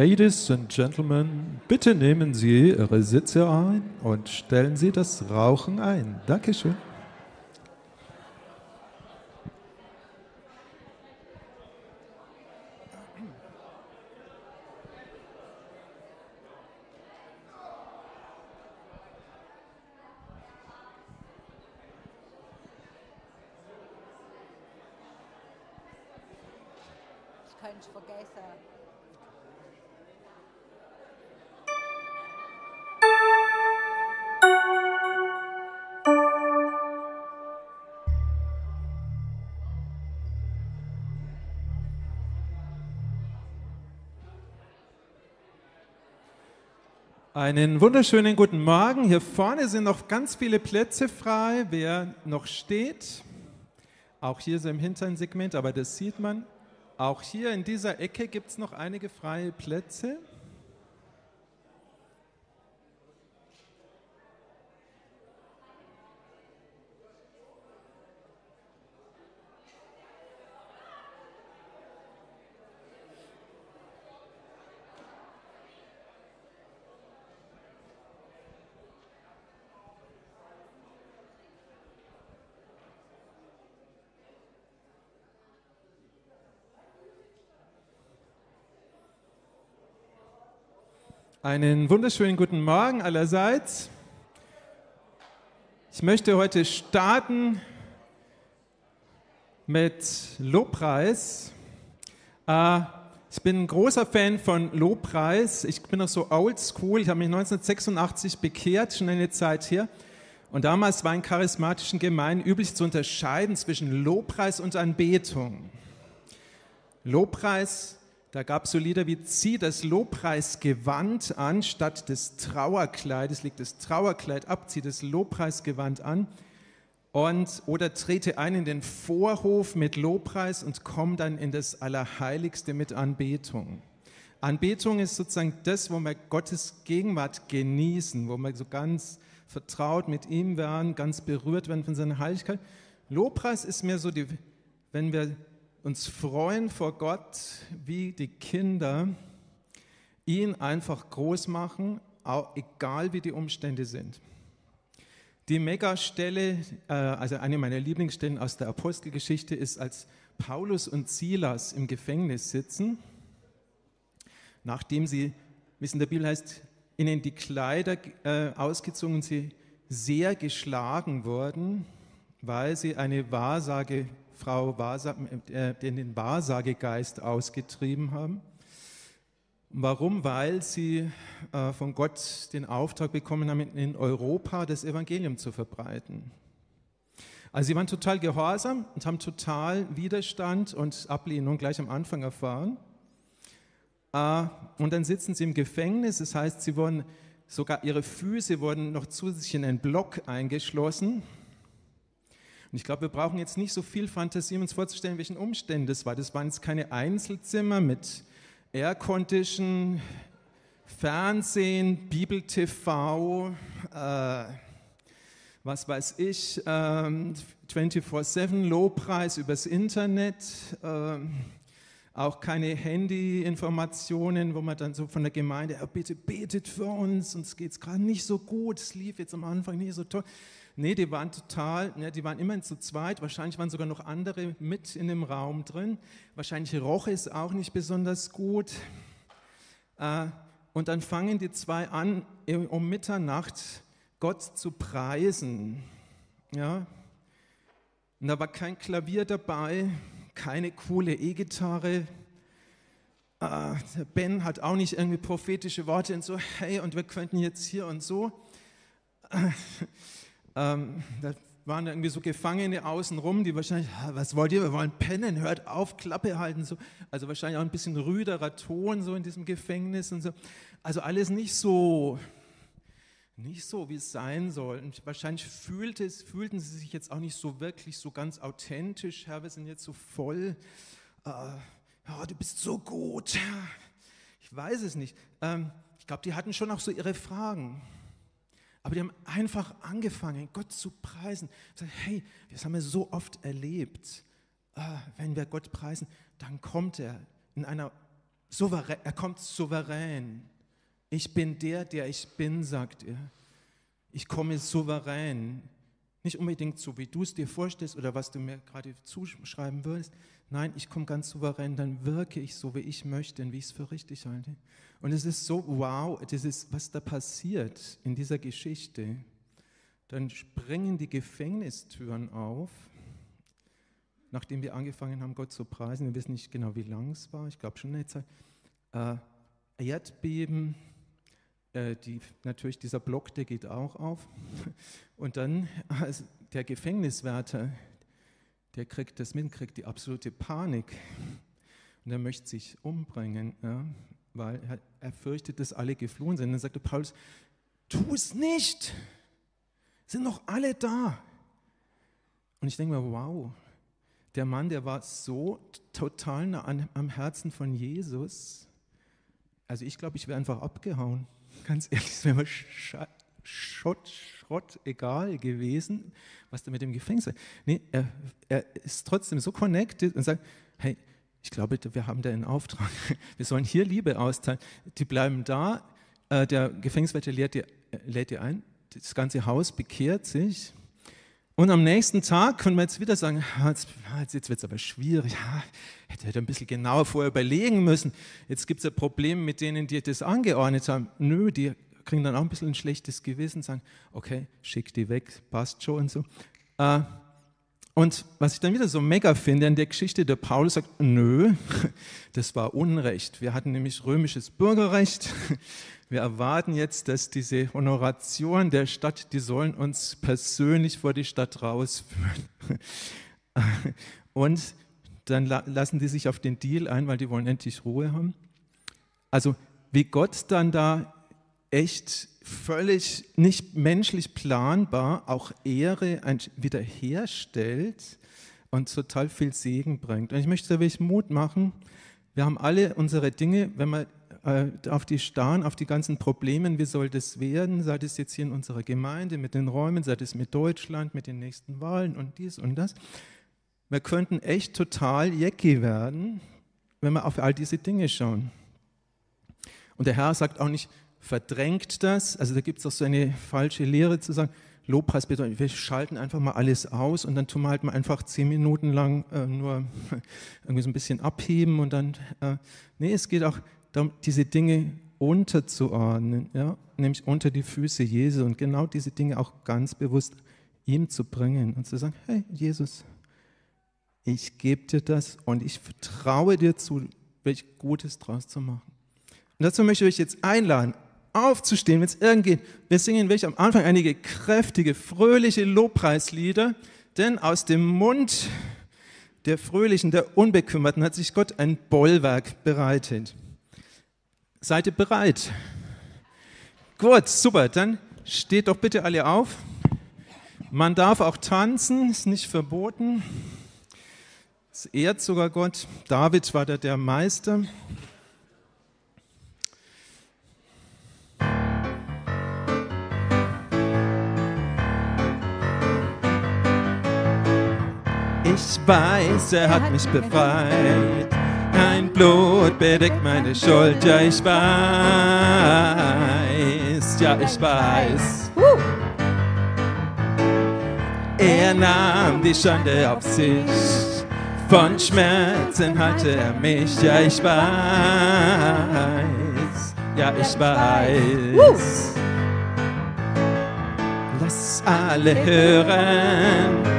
Ladies and Gentlemen, bitte nehmen Sie Ihre Sitze ein und stellen Sie das Rauchen ein. Dankeschön. Einen wunderschönen guten Morgen. Hier vorne sind noch ganz viele Plätze frei, wer noch steht. Auch hier so im hinteren Segment, aber das sieht man. Auch hier in dieser Ecke gibt es noch einige freie Plätze. Einen wunderschönen guten Morgen allerseits. Ich möchte heute starten mit Lobpreis. Äh, ich bin ein großer Fan von Lobpreis. Ich bin noch so oldschool. Ich habe mich 1986 bekehrt, schon eine Zeit her. Und damals war in charismatischen Gemeinden üblich zu unterscheiden zwischen Lobpreis und Anbetung. Lobpreis da gab es so Lieder wie Zieh das Lobpreisgewand an, statt des Trauerkleides, leg das Trauerkleid ab, zieh das Lobpreisgewand an. Und, oder trete ein in den Vorhof mit Lobpreis und komm dann in das Allerheiligste mit Anbetung. Anbetung ist sozusagen das, wo wir Gottes Gegenwart genießen, wo wir so ganz vertraut mit ihm werden, ganz berührt werden von seiner Heiligkeit. Lobpreis ist mehr so, die, wenn wir uns freuen vor Gott wie die Kinder, ihn einfach groß machen, egal wie die Umstände sind. Die Megastelle, äh, also eine meiner Lieblingsstellen aus der Apostelgeschichte, ist, als Paulus und Silas im Gefängnis sitzen, nachdem sie, wie es in der Bibel heißt, ihnen die Kleider äh, ausgezogen, sie sehr geschlagen wurden, weil sie eine Wahrsage Frau Wahrsag, äh, den Wahrsagegeist ausgetrieben haben. Warum? Weil sie äh, von Gott den Auftrag bekommen haben, in Europa das Evangelium zu verbreiten. Also sie waren total gehorsam und haben total Widerstand und Ablehnung gleich am Anfang erfahren. Äh, und dann sitzen sie im Gefängnis, das heißt, sie wurden sogar ihre Füße wurden noch zusätzlich in einen Block eingeschlossen und ich glaube, wir brauchen jetzt nicht so viel Fantasie, um uns vorzustellen, welchen Umständen das war. Das waren jetzt keine Einzelzimmer mit Aircondition, Fernsehen, Bibel-TV, äh, was weiß ich, äh, 24-7 Lobpreis übers Internet, äh, auch keine Handy-Informationen, wo man dann so von der Gemeinde, oh, bitte betet für uns, uns geht es gerade nicht so gut, es lief jetzt am Anfang nicht so toll. Nee, die waren total, ne, die waren immerhin zu zweit, wahrscheinlich waren sogar noch andere mit in dem Raum drin. Wahrscheinlich roch es auch nicht besonders gut. Äh, und dann fangen die zwei an, um Mitternacht Gott zu preisen. Ja? Und da war kein Klavier dabei, keine coole E-Gitarre. Äh, ben hat auch nicht irgendwie prophetische Worte und so, hey, und wir könnten jetzt hier und so. Ähm, da waren irgendwie so Gefangene außenrum, die wahrscheinlich, was wollt ihr, wir wollen pennen, hört auf, Klappe halten. So. Also wahrscheinlich auch ein bisschen rüderer Ton so in diesem Gefängnis und so. Also alles nicht so, nicht so, wie es sein soll. Und wahrscheinlich fühlte es, fühlten sie sich jetzt auch nicht so wirklich so ganz authentisch. Herr, wir sind jetzt so voll. Äh, oh, du bist so gut. Ich weiß es nicht. Ähm, ich glaube, die hatten schon auch so ihre Fragen. Aber die haben einfach angefangen, Gott zu preisen. Sagen, hey, das haben wir so oft erlebt. Ah, wenn wir Gott preisen, dann kommt er in einer Souverän, er kommt souverän. Ich bin der, der ich bin, sagt er. Ich komme souverän. Nicht unbedingt so, wie du es dir vorstellst oder was du mir gerade zuschreiben würdest. Nein, ich komme ganz souverän, dann wirke ich so, wie ich möchte und wie ich es für richtig halte. Und es ist so, wow, das ist, was da passiert in dieser Geschichte. Dann springen die Gefängnistüren auf, nachdem wir angefangen haben, Gott zu preisen. Wir wissen nicht genau, wie lang es war, ich glaube schon eine Zeit. Äh, Erdbeben, äh, die, natürlich dieser Block, der geht auch auf. Und dann also der Gefängniswärter, der kriegt das mit, kriegt die absolute Panik. Und er möchte sich umbringen, ja, weil er, er fürchtet, dass alle geflohen sind. Und dann sagte Paulus, tu es nicht, sind noch alle da. Und ich denke mir, wow, der Mann, der war so total nah am Herzen von Jesus. Also ich glaube, ich wäre einfach abgehauen ganz ehrlich, es wäre mir Schrott, Schrott egal gewesen, was da mit dem Gefängnis war. Nee, er, er ist trotzdem so connected und sagt, hey, ich glaube, wir haben da einen Auftrag. Wir sollen hier Liebe austeilen. Die bleiben da. Äh, der Gefängniswärter lädt die, lädt die ein. Das ganze Haus bekehrt sich. Und am nächsten Tag können wir jetzt wieder sagen, jetzt, jetzt wird es aber schwierig, hätte er ein bisschen genauer vorher überlegen müssen. Jetzt gibt es ein Problem mit denen, die das angeordnet haben. Nö, die kriegen dann auch ein bisschen ein schlechtes Gewissen, sagen, okay, schick die weg, passt schon und so. Äh, und was ich dann wieder so mega finde in der Geschichte, der Paulus sagt, nö, das war Unrecht. Wir hatten nämlich römisches Bürgerrecht. Wir erwarten jetzt, dass diese Honoration der Stadt, die sollen uns persönlich vor die Stadt rausführen. Und dann lassen die sich auf den Deal ein, weil die wollen endlich Ruhe haben. Also wie Gott dann da echt völlig nicht menschlich planbar auch Ehre wiederherstellt und total viel Segen bringt. Und ich möchte wirklich Mut machen. Wir haben alle unsere Dinge, wenn wir äh, auf die starren, auf die ganzen Probleme, wie soll das werden, sei das jetzt hier in unserer Gemeinde mit den Räumen, sei das mit Deutschland, mit den nächsten Wahlen und dies und das. Wir könnten echt total jäcki werden, wenn wir auf all diese Dinge schauen. Und der Herr sagt auch nicht, verdrängt das. Also da gibt es auch so eine falsche Lehre zu sagen, Lobpreis bedeutet, wir schalten einfach mal alles aus und dann tun wir halt mal einfach zehn Minuten lang äh, nur irgendwie so ein bisschen abheben und dann, äh, nee, es geht auch darum, diese Dinge unterzuordnen, ja, nämlich unter die Füße Jesu und genau diese Dinge auch ganz bewusst ihm zu bringen und zu sagen, hey Jesus, ich gebe dir das und ich vertraue dir zu, welch Gutes draus zu machen. Und dazu möchte ich euch jetzt einladen, aufzustehen, wenn es irgend geht. Wir singen welche am Anfang einige kräftige, fröhliche Lobpreislieder, denn aus dem Mund der Fröhlichen, der Unbekümmerten hat sich Gott ein Bollwerk bereitet. Seid ihr bereit? Gut, super. Dann steht doch bitte alle auf. Man darf auch tanzen, ist nicht verboten. Es ehrt sogar Gott. David war da der Meister. Ich weiß, er hat mich befreit. Dein Blut bedeckt meine Schuld, ja ich weiß, ja ich weiß. Er nahm die Schande auf sich, von Schmerzen halte er mich, ja ich weiß, ja ich weiß. Lass alle hören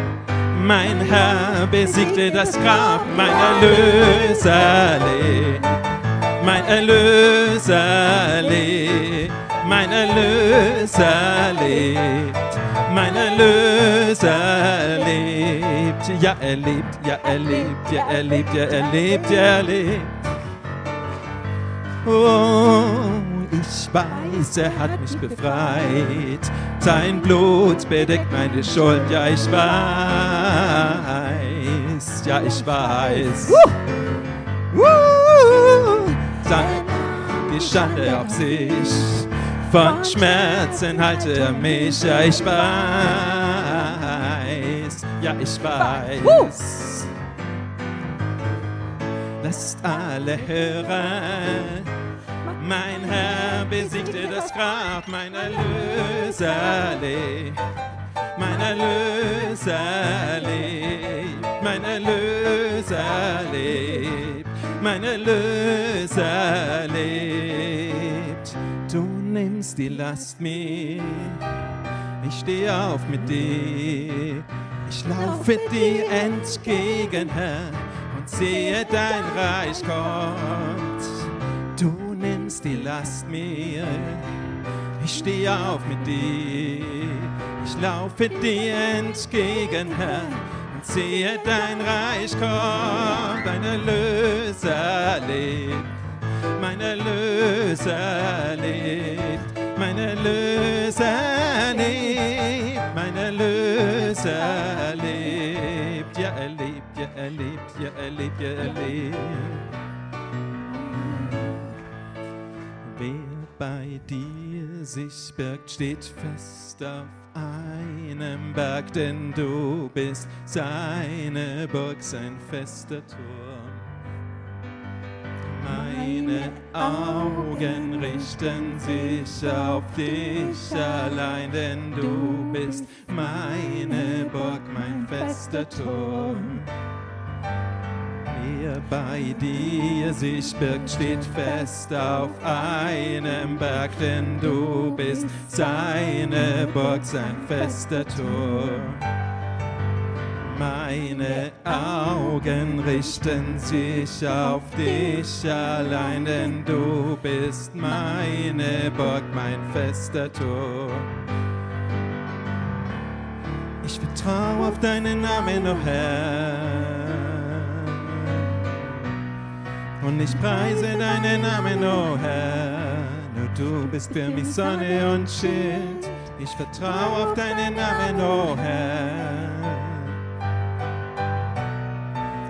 mein Herr besiegte das Grab, mein Erlöser lebt. Mein Erlöser lebt. Mein Erlöser lebt. Mein Erlöser lebt. Ja, er lebt, ja, er lebt, ja, er lebt, ja, er lebt, ja, er lebt. Oh. Ich weiß, er hat mich befreit. Sein Blut bedeckt meine Schuld. Ja, ich weiß. Ja, ich weiß. Sein die Schande auf sich. Von Schmerzen halte er mich. Ja, ich weiß. Ja, ich weiß. lasst alle hören. Mein Herr besiegte das Grab, mein Erlöser lebt. Mein Erlöser lebt, mein Erlöser lebt, mein Erlöser lebt. Du nimmst die Last mir, ich stehe auf mit dir. Ich laufe dir entgegen, Herr, und sehe dein Reich kommt. Du nimmst die Last mir, ich stehe auf mit dir. Ich laufe dir entgegen, Herr, und sehe dein Reich kommt. Dein Erlöser lebt, mein Erlöser lebt, mein Erlöser lebt, mein Erlöser lebt. Ja, er lebt, ja, er lebt, ja, er lebt, ja, er lebt. Wer bei dir sich birgt, steht fest auf einem Berg, denn du bist seine Burg, sein fester Turm. Meine Augen richten sich auf dich allein, denn du bist meine Burg, mein fester Turm. Wer bei dir sich birgt, steht fest auf einem Berg, denn du bist seine Burg, sein fester Turm. Meine Augen richten sich auf dich allein, denn du bist meine Burg, mein fester Turm. Ich vertraue auf deinen Namen, o oh Herr. Und ich preise deinen Namen, o oh Herr. Nur du bist für mich Sonne und Schild. Ich vertraue auf deinen Namen, o oh Herr.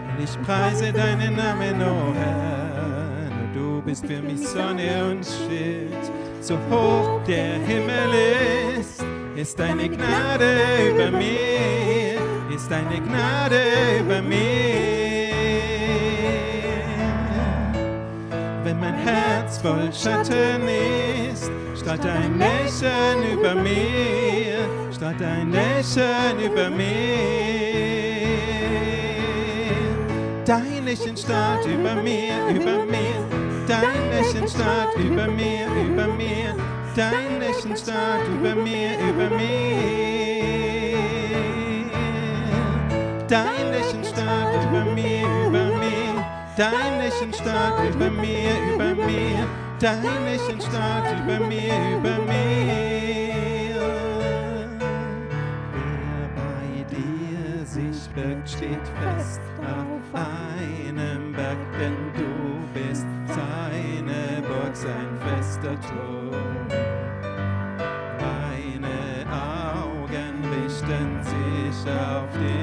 Und ich preise deinen Namen, o oh Herr. Nur du bist für mich Sonne und Schild. So hoch der Himmel ist, ist deine Gnade über mir, ist deine Gnade über mir. Mein Herz voll Schatten ist, strahlt dein Lächeln über mir, strahlt dein Lächeln über mir. Dein Lächeln strahlt über mir, über mir, dein Lächeln strahlt über mir, über mir, dein Lächeln strahlt über mir, über mir. Dein Lächeln strahlt über mir, über mir. Dein Lächeln strahlt über mir, über mir. Dein Lächeln strahlt über mir, über mir. Wer bei dir sich birgt, steht fest auf einem Berg, denn du bist seine Burg, sein fester Turm. Meine Augen richten sich auf dich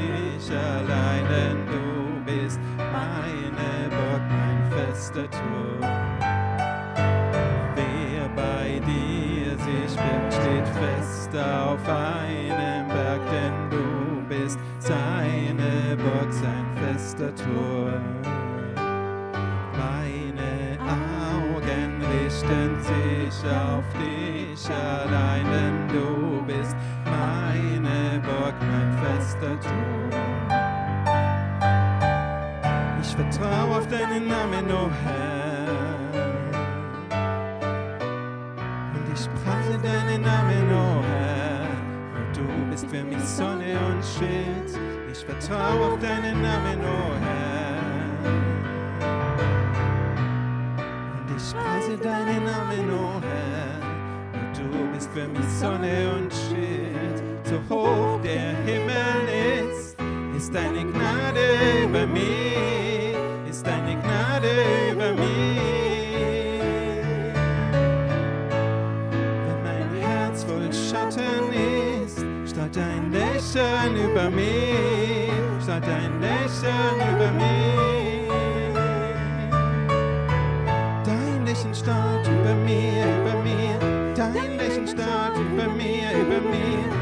Meine Augen richten sich auf dich allein, denn du bist meine Burg, mein fester Turm. Ich vertraue auf deinen Namen, oh Herr. Und ich preise deinen Namen, oh Herr. Und du bist für mich Sonne und Schild. Vertraue auf deinen Namen, oh Herr. Und ich preise deinen Namen, o Herr. Und du bist für mich Sonne und Schild. So hoch der Himmel ist, ist deine Gnade über mir, ist deine Gnade über mir. Wenn mein Herz voll Schatten ist, strahlt dein Lächeln über strahlt Lächeln über mir. Dein Lächeln strahlt über mir, über mir, dein Lächeln strahlt über mir, über mir,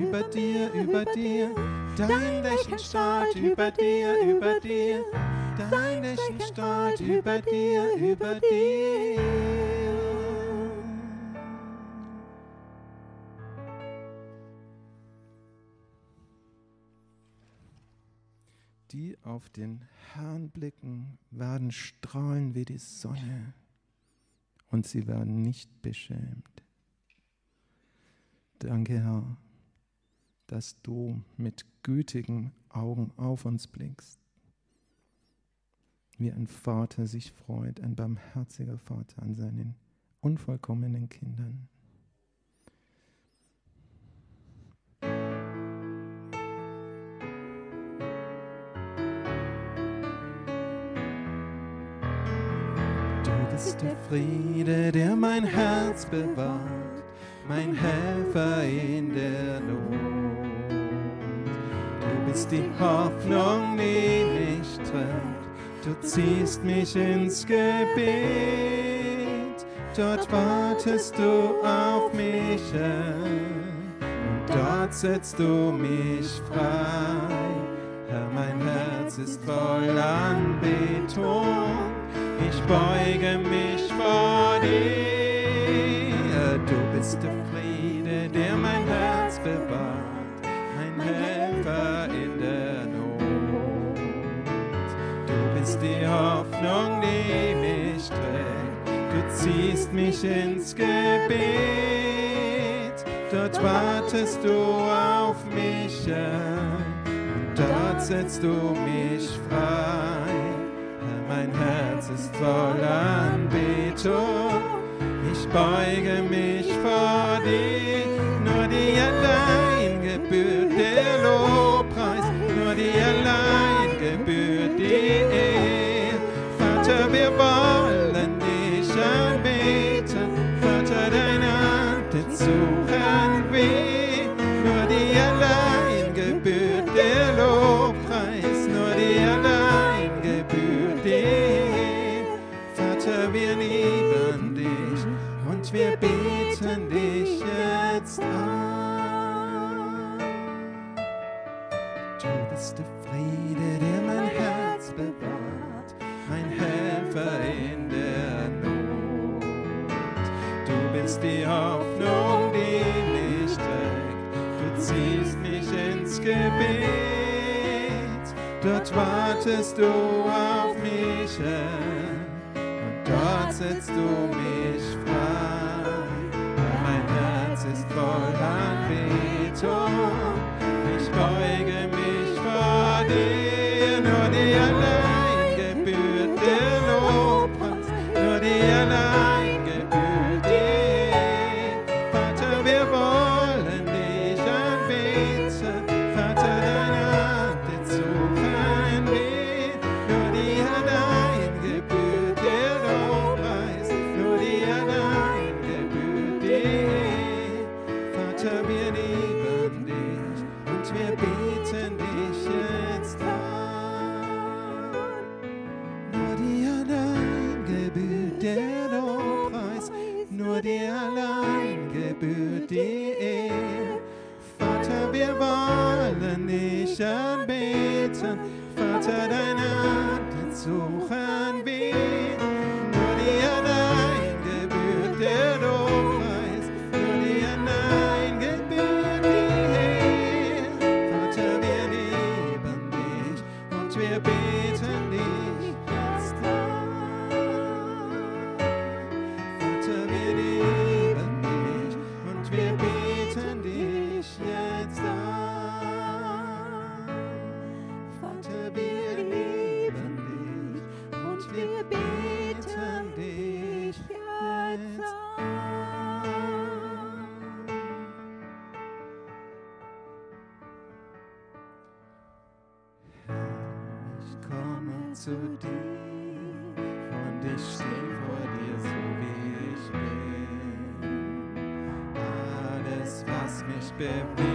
über dir, über dir. Dein Lächeln strahlt über dir, über dir. Dein Lächeln strahlt über dir, über dir. Die auf den Herrn blicken, werden strahlen wie die Sonne und sie werden nicht beschämt. Danke, Herr, dass du mit gütigen Augen auf uns blickst, wie ein Vater sich freut, ein barmherziger Vater an seinen unvollkommenen Kindern. ist der Friede, der mein Herz bewahrt, mein Helfer in der Not. Du bist die Hoffnung, die mich trägt, du ziehst mich ins Gebet, dort wartest du auf mich und dort setzt du mich frei. Herr, mein Herz ist voll Anbetung ich beuge mich vor dir. Du bist der Friede, der mein Herz bewahrt, mein Helfer die Hoffnung, die mich trägt, du ziehst mich ins Gebet. Dort wartest du auf mich und dort setzt du mich frei mein Herz ist voll Anbetung. Ich beuge mich vor dir, nur dir allein gebührt der Lobpreis, nur dir allein gebührt die Ehre. Suchen wir, wartest du auf mich, Herr dort setzt du mich frei. Mein Herz ist voll Anbetung, was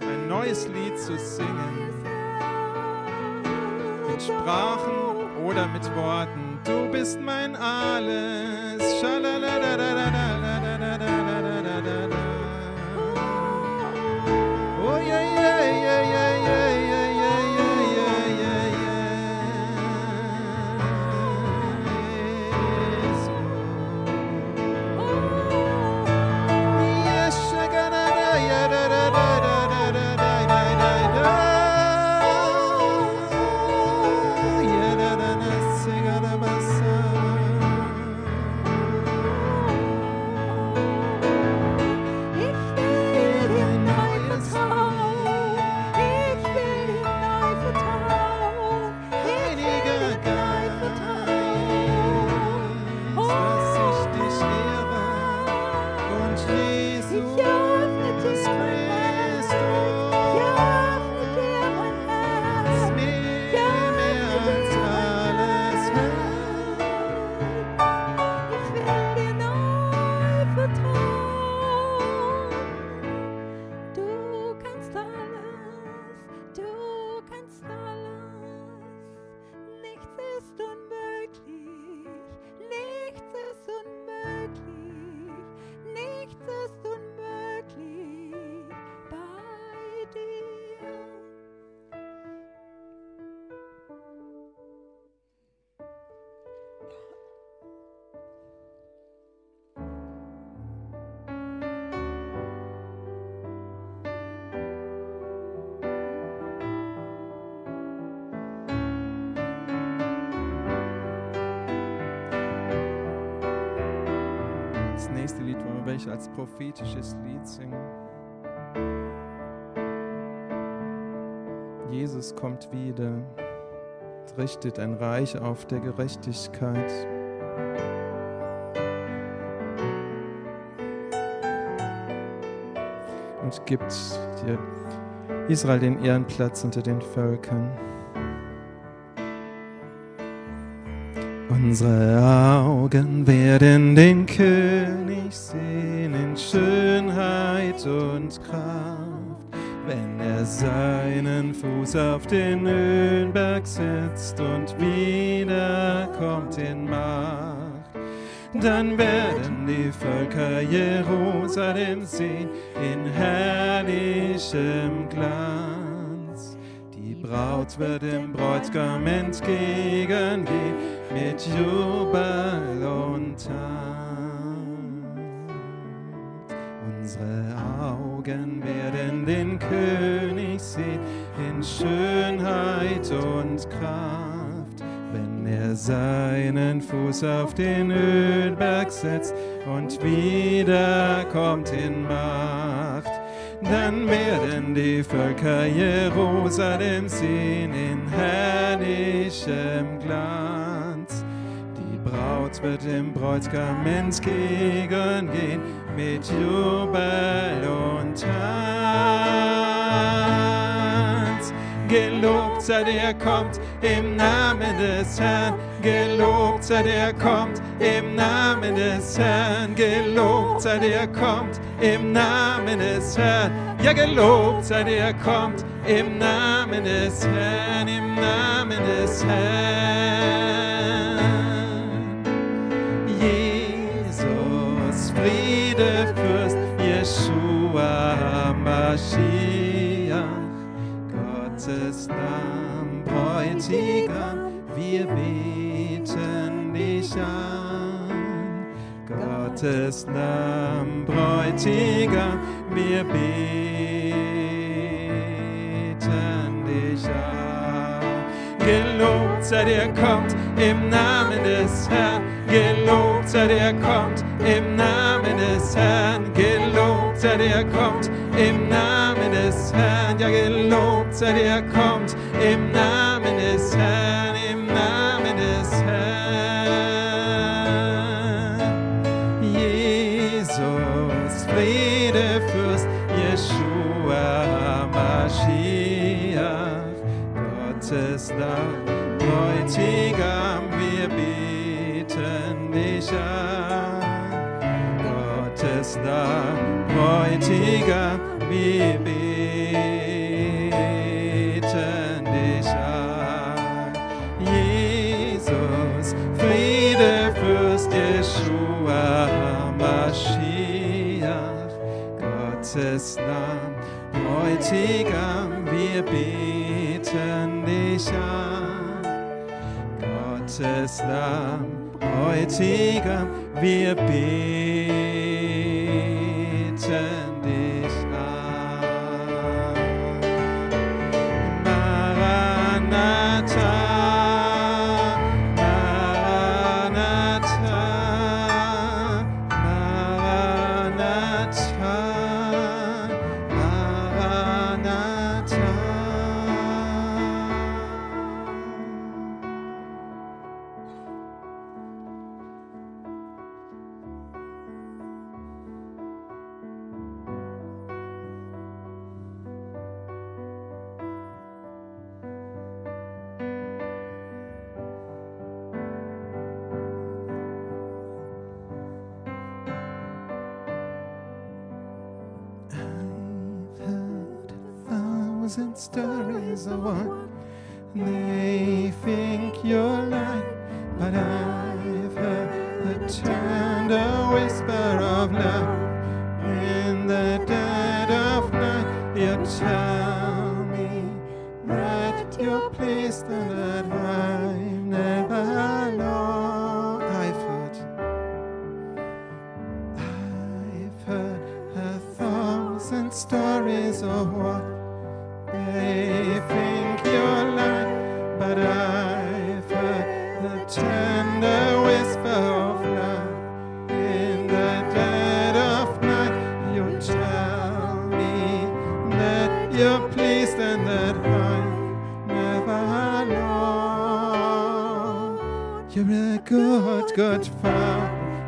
ein neues Lied zu singen. Mit Sprachen oder mit Worten. Du bist mein Alles. Schalalala. Prophetisches Lied singen. Jesus kommt wieder, richtet ein Reich auf der Gerechtigkeit. Und gibt dir Israel den Ehrenplatz unter den Völkern. Unsere Augen werden den König sehen Schönheit und Kraft, wenn er seinen Fuß auf den Höhenberg setzt und wiederkommt in Macht. Dann werden die Völker Jerusalem sehen in herrlichem Glanz. Die Braut wird dem Bräutigam entgegengehen mit Jubel und Tanz. Unsere Augen werden den König sehen in Schönheit und Kraft, wenn er seinen Fuß auf den Ölberg setzt und wiederkommt in Macht. dann werden die Völker Jerusalem sehen in herrlichem Glanz. Die Braut wird dem Bräutigam entgegengehen mit Jubel und Tanz. Gelobt sei der kommt im Namen des Herrn. Gelobt sei der kommt im Namen des Herrn. Gelobt sei der kommt im Namen des Herrn. Ja, gelobt sei der kommt im Namen des Herrn, im Namen des Herrn. Mashiach, Gottes Namen, Bräutigam, wir beten dich an. Gottes Namen, Bräutigam, wir beten dich an. Gelobt sei der kommt im Namen des Herrn. Gelobt sei der kommt im Namen des Herrn. Gelobt sei der kommt im Namen des Herrn. Ja, gelobt sei der kommt im Namen des Herrn. Im Namen des Herrn. Jesus, Friede, Fürst, Jeshua, Mashiach, Gottes Name, Bräutigam, wir beten dich an. Gottes Name, Bräutigam, wir beten dich an. Jesus, Friede, Fürst, Jeshua, Mashiach, Gottes Name, Bräutigam, wir beten dich an. Gottes Name, Bräutigam, wir beten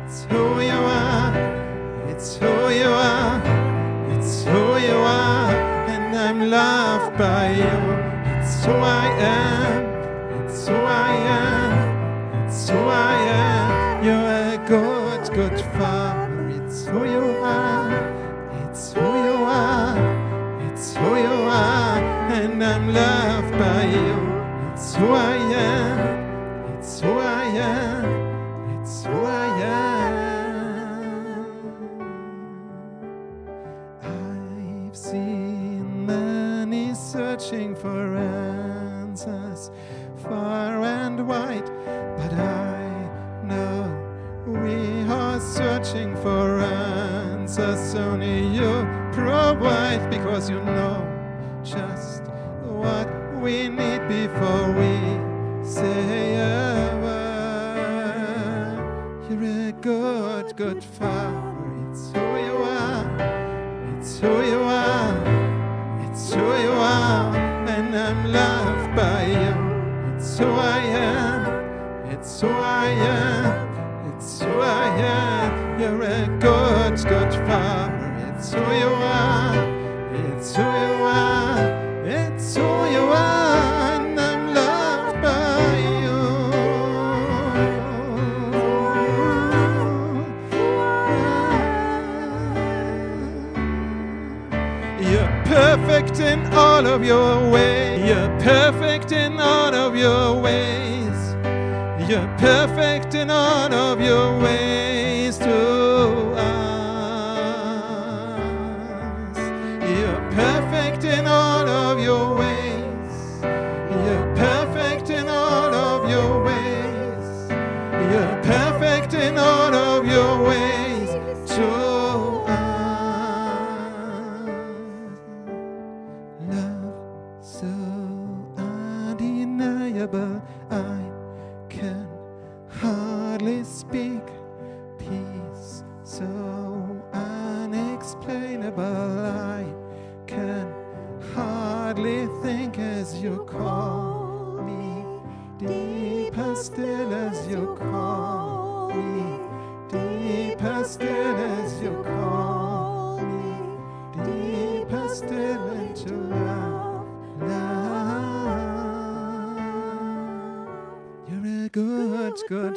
It's who you are. It's who you are. It's who you are. And I'm loved by you. It's who I am. It's who I am. It's who I am. You're a good, good father. It's who you are. It's who you are. It's who you are. And I'm loved by you. It's who I am. Cause you know just what we need before we say a word. You're a good, good father. It's who you are. It's who you are. It's who you are. And I'm loved by you. It's who I am. It's who I am. It's who I am. You're a good, good father. It's who you are. It's who you are. It's who you are. And I'm loved by you. You're perfect in all of your ways. You're perfect in all of your ways. You're perfect in all of your ways too.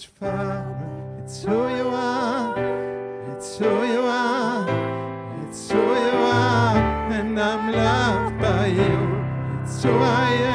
father. It's who you are. It's who you are. It's who you are. And I'm loved by you. It's who I am.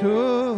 took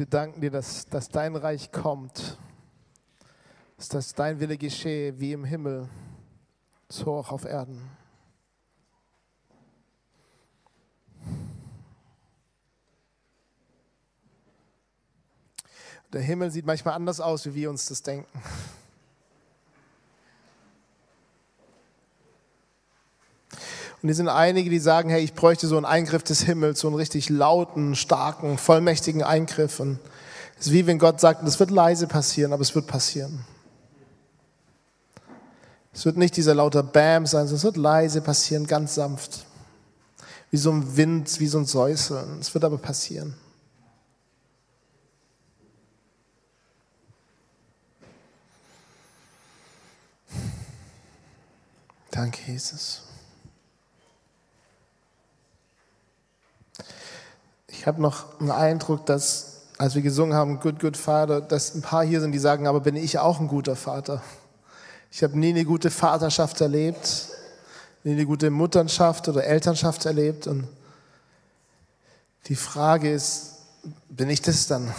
wir danken dir, dass, dass dein Reich kommt, dass, dein Wille geschehe wie im Himmel, so auch auf Erden. Der Himmel sieht manchmal anders aus, wie wir uns das denken. Und hier sind einige, die sagen, hey, ich bräuchte so einen Eingriff des Himmels, so einen richtig lauten, starken, vollmächtigen Eingriff. Und es ist wie wenn Gott sagt, das wird leise passieren, aber es wird passieren. Es wird nicht dieser lauter Bam sein, sondern es wird leise passieren, ganz sanft. Wie so ein Wind, wie so ein Säuseln. Es wird aber passieren. Danke, Jesus. Ich habe noch einen Eindruck, dass, als wir gesungen haben, Good, Good Father, dass ein paar hier sind, die sagen, aber bin ich auch ein guter Vater? Ich habe nie eine gute Vaterschaft erlebt, nie eine gute Mutterschaft oder Elternschaft erlebt. Und die Frage ist, bin ich das dann?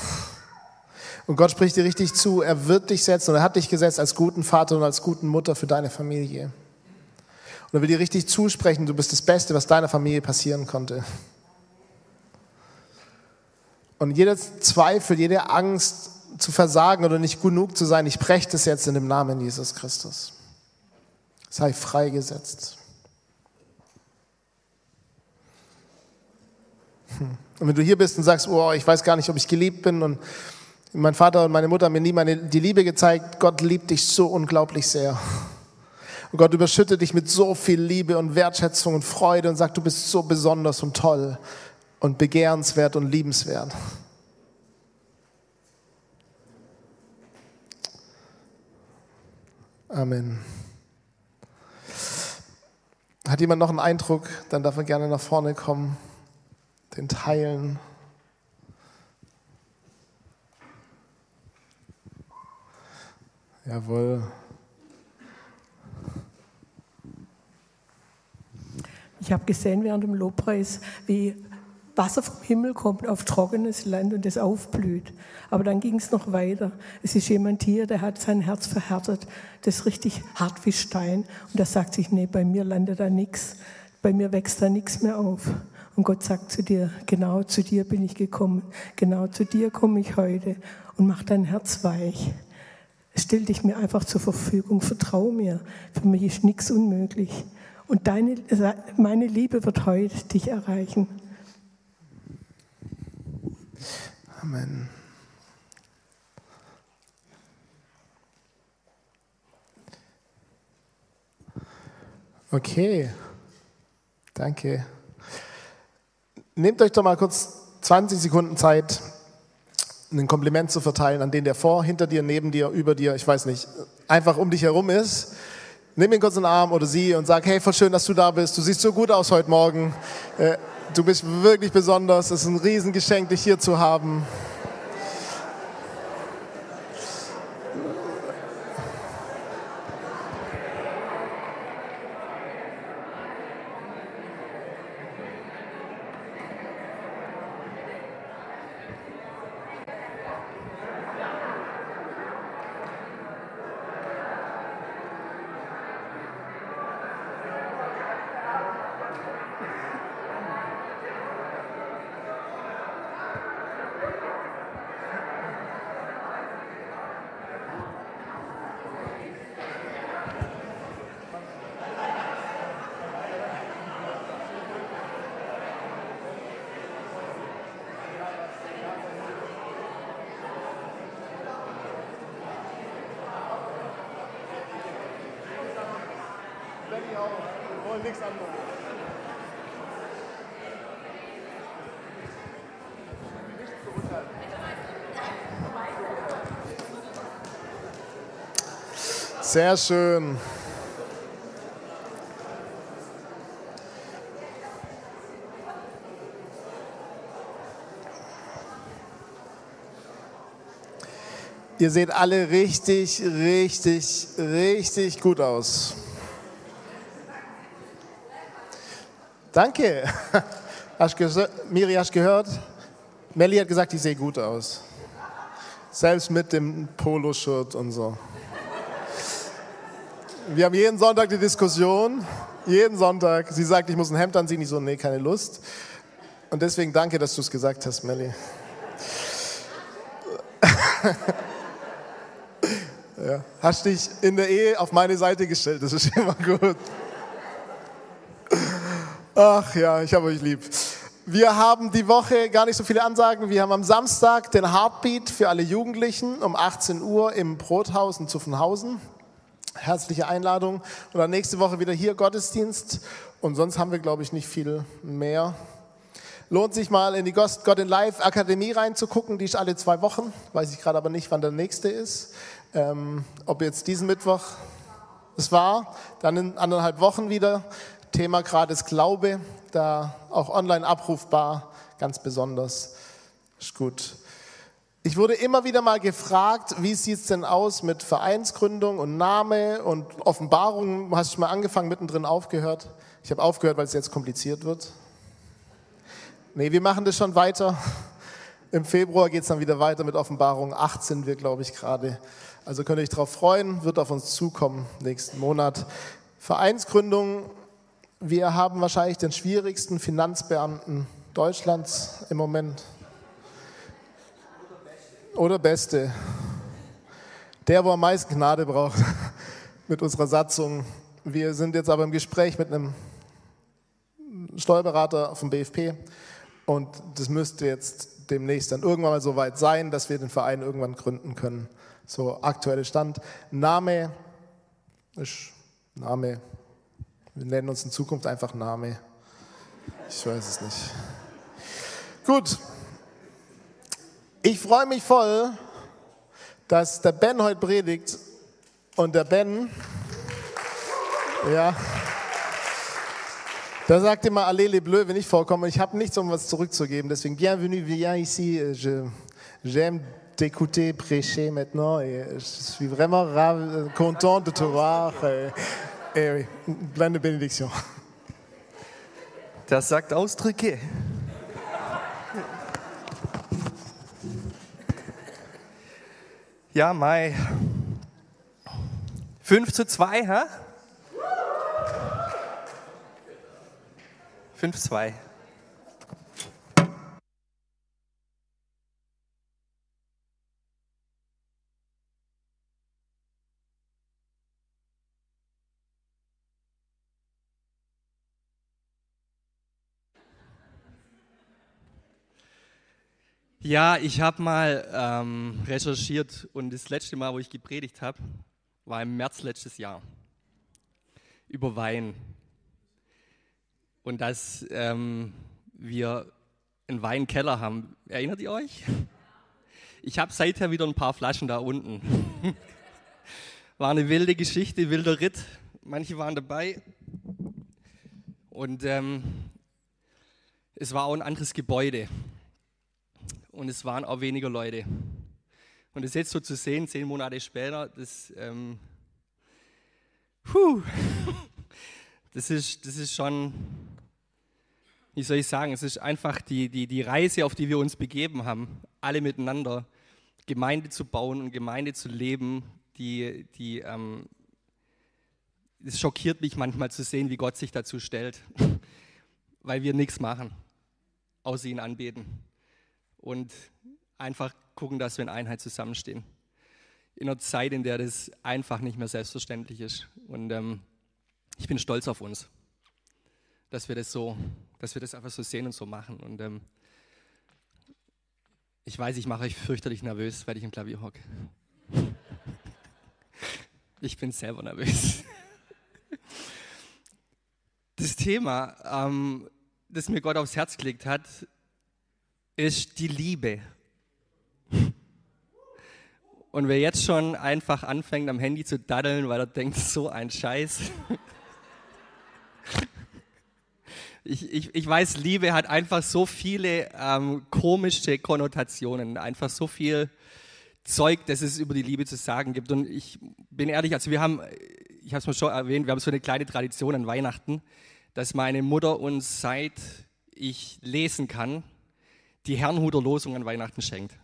Und Gott spricht dir richtig zu, er wird dich setzen und er hat dich gesetzt als guten Vater und als guten Mutter für deine Familie. Und er will dir richtig zusprechen, du bist das Beste, was deiner Familie passieren konnte. Und jeder Zweifel, jede Angst zu versagen oder nicht genug zu sein, ich breche das jetzt in dem Namen Jesus Christus. Sei freigesetzt. Hm. Und wenn du hier bist und sagst, oh, ich weiß gar nicht, ob ich geliebt bin und mein Vater und meine Mutter haben mir nie meine, die Liebe gezeigt, Gott liebt dich so unglaublich sehr. Und Gott überschüttet dich mit so viel Liebe und Wertschätzung und Freude und sagt, du bist so besonders und toll und begehrenswert und liebenswert. Amen. Hat jemand noch einen Eindruck? Dann darf er gerne nach vorne kommen, den teilen. Jawohl. Ich habe gesehen während dem Lobpreis, wie Wasser vom Himmel kommt auf trockenes Land und es aufblüht. Aber dann ging es noch weiter. Es ist jemand hier, der hat sein Herz verhärtet. Das ist richtig hart wie Stein. Und der sagt sich, nee, bei mir landet da nichts. Bei mir wächst da nichts mehr auf. Und Gott sagt zu dir, genau zu dir bin ich gekommen. Genau zu dir komme ich heute und mach dein Herz weich. Stell dich mir einfach zur Verfügung, vertrau mir. Für mich ist nichts unmöglich. Und deine, meine Liebe wird heute dich erreichen. Amen. Okay, danke. Nehmt euch doch mal kurz 20 Sekunden Zeit, ein Kompliment zu verteilen an den, der vor, hinter dir, neben dir, über dir, ich weiß nicht, einfach um dich herum ist. Nimm ihn kurz in den Arm oder sie und sag, hey, voll schön, dass du da bist. Du siehst so gut aus heute Morgen. Du bist wirklich besonders. Es ist ein Riesengeschenk, dich hier zu haben. Sehr schön. Ihr seht alle richtig, richtig, richtig gut aus. Danke. Hast Miri, hast gehört? Melli hat gesagt, ich sehe gut aus. Selbst mit dem Poloshirt und so. Wir haben jeden Sonntag die Diskussion. Jeden Sonntag. Sie sagt, ich muss ein Hemd anziehen. Ich so, nee, keine Lust. Und deswegen danke, dass du es gesagt hast, Melli. ja. Hast dich in der Ehe auf meine Seite gestellt. Das ist immer gut. Ach ja, ich habe euch lieb. Wir haben die Woche gar nicht so viele Ansagen. Wir haben am Samstag den Heartbeat für alle Jugendlichen um 18 Uhr im Brothaus in Zuffenhausen. Herzliche Einladung. Und dann nächste Woche wieder hier Gottesdienst. Und sonst haben wir, glaube ich, nicht viel mehr. Lohnt sich mal in die God in Life Akademie reinzugucken. Die ist alle zwei Wochen. Weiß ich gerade aber nicht, wann der nächste ist. Ähm, ob jetzt diesen Mittwoch es war. Dann in anderthalb Wochen wieder. Thema gerade ist Glaube. Da auch online abrufbar. Ganz besonders. Ist gut. Ich wurde immer wieder mal gefragt, wie sieht es denn aus mit Vereinsgründung und Name und Offenbarung? Hast du mal angefangen, mittendrin aufgehört? Ich habe aufgehört, weil es jetzt kompliziert wird. Nee, wir machen das schon weiter. Im Februar geht es dann wieder weiter mit Offenbarung. 8 sind wir, glaube ich, gerade. Also könnt ihr euch darauf freuen, wird auf uns zukommen nächsten Monat. Vereinsgründung. Wir haben wahrscheinlich den schwierigsten Finanzbeamten Deutschlands im Moment. Oder Beste. Der, wo am meisten Gnade braucht mit unserer Satzung. Wir sind jetzt aber im Gespräch mit einem Steuerberater vom BFP und das müsste jetzt demnächst dann irgendwann mal so weit sein, dass wir den Verein irgendwann gründen können. So aktuelle Stand. Name ist Name. Wir nennen uns in Zukunft einfach Name. Ich weiß es nicht. Gut, ich freue mich voll, dass der Ben heute predigt und der Ben, ja, da sagt immer Allez les Bleus, wenn ich vorkomme. Ich habe nichts, um was zurückzugeben. Deswegen, bienvenue, viens ici. J'aime t'écouter prêcher maintenant et je suis vraiment content de te voir. Pleine Benediction. Das sagt Ausdrücke. Ja, Mai. 5 zu 2, hä? 5 zu 2. Ja, ich habe mal ähm, recherchiert und das letzte Mal, wo ich gepredigt habe, war im März letztes Jahr über Wein. Und dass ähm, wir einen Weinkeller haben. Erinnert ihr euch? Ich habe seither wieder ein paar Flaschen da unten. War eine wilde Geschichte, wilder Ritt. Manche waren dabei. Und ähm, es war auch ein anderes Gebäude. Und es waren auch weniger Leute. Und das jetzt so zu sehen, zehn Monate später, das, ähm, puh, das, ist, das ist schon, wie soll ich sagen, es ist einfach die, die, die Reise, auf die wir uns begeben haben, alle miteinander, Gemeinde zu bauen und Gemeinde zu leben, die, die ähm, es schockiert mich manchmal zu sehen, wie Gott sich dazu stellt, weil wir nichts machen, außer ihn anbeten und einfach gucken, dass wir in Einheit zusammenstehen. In einer Zeit, in der das einfach nicht mehr selbstverständlich ist. Und ähm, ich bin stolz auf uns, dass wir das so, dass wir das einfach so sehen und so machen. Und ähm, ich weiß, ich mache euch fürchterlich nervös, weil ich im Klavier hocke. Ich bin selber nervös. Das Thema, ähm, das mir Gott aufs Herz gelegt hat, ist die Liebe. Und wer jetzt schon einfach anfängt am Handy zu daddeln, weil er denkt, so ein Scheiß. Ich, ich, ich weiß, Liebe hat einfach so viele ähm, komische Konnotationen, einfach so viel Zeug, das es über die Liebe zu sagen gibt. Und ich bin ehrlich, also wir haben, ich habe es mal schon erwähnt, wir haben so eine kleine Tradition an Weihnachten, dass meine Mutter uns seit ich lesen kann, die Herrnhuter Losung an Weihnachten schenkt.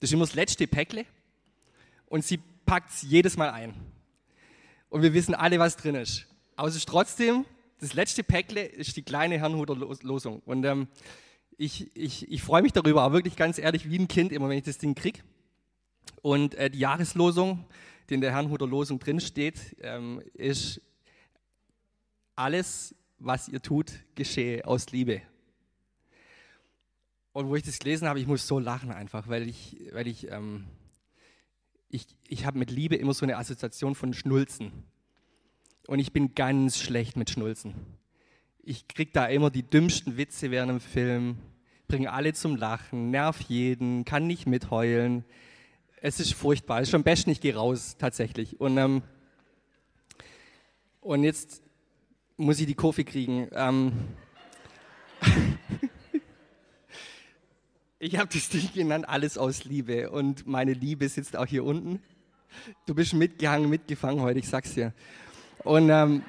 Das ist immer das letzte Päckle und sie packt es jedes Mal ein. Und wir wissen alle, was drin ist. Aber es ist trotzdem, das letzte Päckle ist die kleine Herrnhuter Losung. Und ähm, ich, ich, ich freue mich darüber, aber wirklich ganz ehrlich, wie ein Kind immer, wenn ich das Ding kriege. Und äh, die Jahreslosung, die in der Herrnhuter Losung drin steht, ähm, ist alles, was ihr tut, geschehe aus Liebe. Und wo ich das gelesen habe, ich muss so lachen einfach, weil ich, weil ich, ähm, ich, ich habe mit Liebe immer so eine Assoziation von Schnulzen. Und ich bin ganz schlecht mit Schnulzen. Ich kriege da immer die dümmsten Witze während dem Film, bringe alle zum Lachen, nerv jeden, kann nicht mitheulen. Es ist furchtbar. Es ist schon besten, ich gehe raus, tatsächlich. Und, ähm, und jetzt muss ich die Kurve kriegen. Ähm, Ich habe das Ding genannt, alles aus Liebe. Und meine Liebe sitzt auch hier unten. Du bist mitgehangen, mitgefangen heute, ich sag's dir. Und ähm,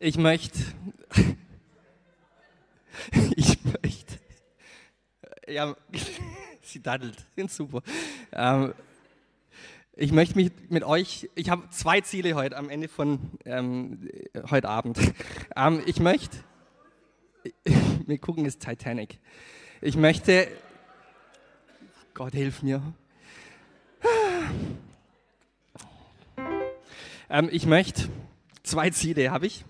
ich möchte, ich möchte, ja, sie daddelt, super. Ähm, ich möchte mich mit euch, ich habe zwei Ziele heute am Ende von ähm, heute Abend. Ähm, ich möchte, wir gucken jetzt Titanic. Ich möchte, Gott hilf mir. Ähm, ich möchte, zwei Ziele habe ich.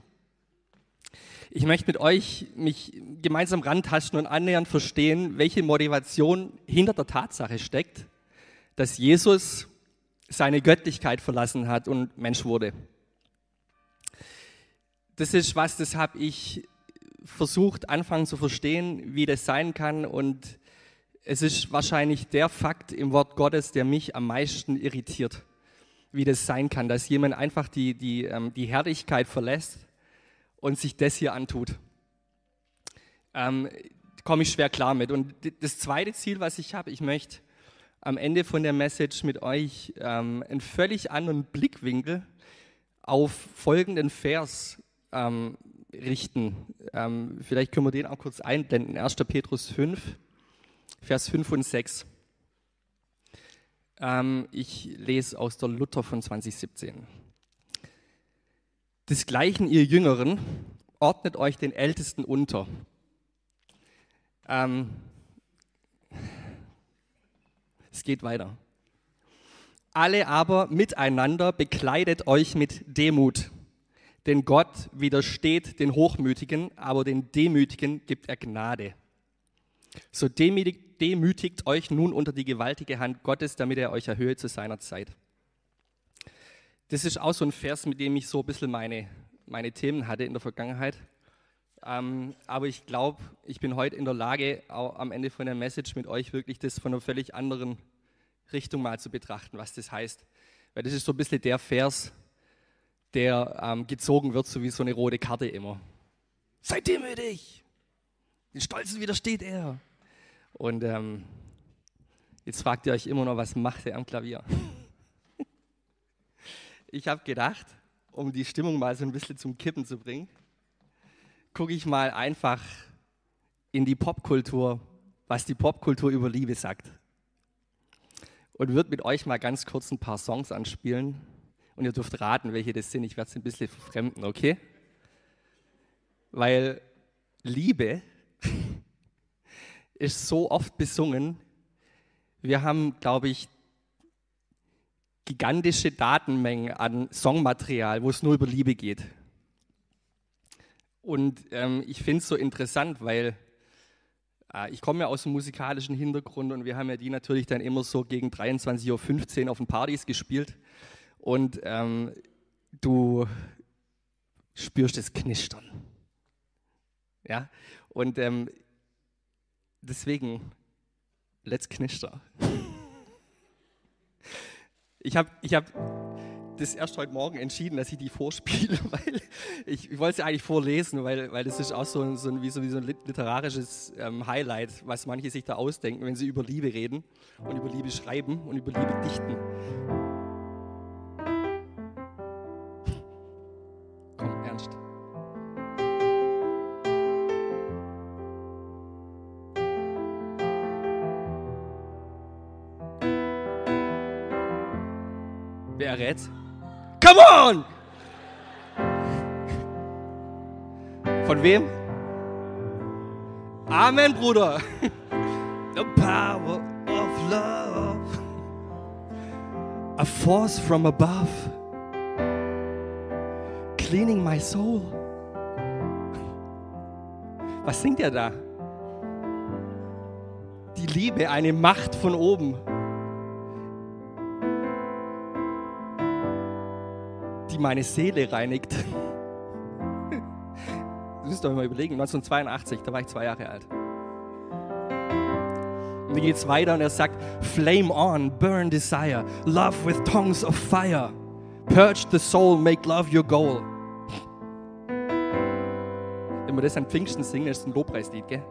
Ich möchte mit euch mich gemeinsam rantasten und annähernd verstehen, welche Motivation hinter der Tatsache steckt, dass Jesus seine Göttlichkeit verlassen hat und Mensch wurde. Das ist was, das habe ich versucht, anfangen zu verstehen, wie das sein kann. Und es ist wahrscheinlich der Fakt im Wort Gottes, der mich am meisten irritiert, wie das sein kann, dass jemand einfach die, die, ähm, die Herrlichkeit verlässt und sich das hier antut. Ähm, komme ich schwer klar mit. Und das zweite Ziel, was ich habe, ich möchte am Ende von der Message mit euch ähm, einen völlig anderen Blickwinkel auf folgenden Vers ähm, richten. Ähm, vielleicht können wir den auch kurz einblenden. 1. Petrus 5, Vers 5 und 6. Ähm, ich lese aus der Luther von 2017. Desgleichen, ihr Jüngeren, ordnet euch den Ältesten unter. Ähm, es geht weiter. Alle aber miteinander bekleidet euch mit Demut denn Gott widersteht den Hochmütigen, aber den Demütigen gibt er Gnade. So demütigt, demütigt euch nun unter die gewaltige Hand Gottes, damit er euch erhöhe zu seiner Zeit. Das ist auch so ein Vers, mit dem ich so ein bisschen meine, meine Themen hatte in der Vergangenheit. Ähm, aber ich glaube, ich bin heute in der Lage, auch am Ende von der Message mit euch wirklich das von einer völlig anderen Richtung mal zu betrachten, was das heißt. Weil das ist so ein bisschen der Vers, der ähm, gezogen wird, so wie so eine rote Karte immer. Seid demütig! Den Stolzen widersteht er. Und ähm, jetzt fragt ihr euch immer noch, was macht er am Klavier? ich habe gedacht, um die Stimmung mal so ein bisschen zum Kippen zu bringen, gucke ich mal einfach in die Popkultur, was die Popkultur über Liebe sagt. Und würde mit euch mal ganz kurz ein paar Songs anspielen. Und ihr dürft raten, welche das sind. Ich werde es ein bisschen verfremden, okay? Weil Liebe ist so oft besungen. Wir haben, glaube ich, gigantische Datenmengen an Songmaterial, wo es nur über Liebe geht. Und ähm, ich finde es so interessant, weil äh, ich komme ja aus dem musikalischen Hintergrund und wir haben ja die natürlich dann immer so gegen 23.15 Uhr auf den Partys gespielt. Und ähm, du spürst das Knistern. Ja, und ähm, deswegen, let's knister. Ich habe ich hab das erst heute Morgen entschieden, dass ich die vorspiele, weil ich, ich wollte sie eigentlich vorlesen, weil, weil das ist auch so, so, wie, so, wie so ein literarisches ähm, Highlight, was manche sich da ausdenken, wenn sie über Liebe reden und über Liebe schreiben und über Liebe dichten. Come on! Von wem? Amen, Bruder. The power of love. A force from above. Cleaning my soul. Was singt er da? Die Liebe, eine Macht von oben. Die meine Seele reinigt. Du müsst euch mal überlegen, 1982, da war ich zwei Jahre alt. Und dann geht es weiter und er sagt, Flame on, burn desire, love with tongues of fire, purge the soul, make love your goal. Wenn wir das an Pfingsten singen, ist ein Lobpreislied, gell?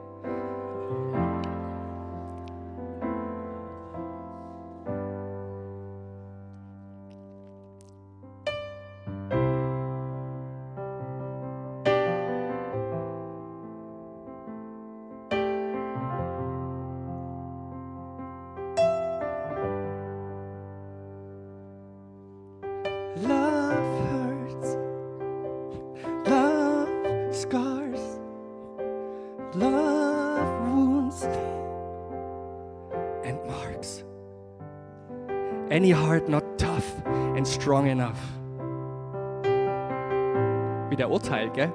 Urteil, gell?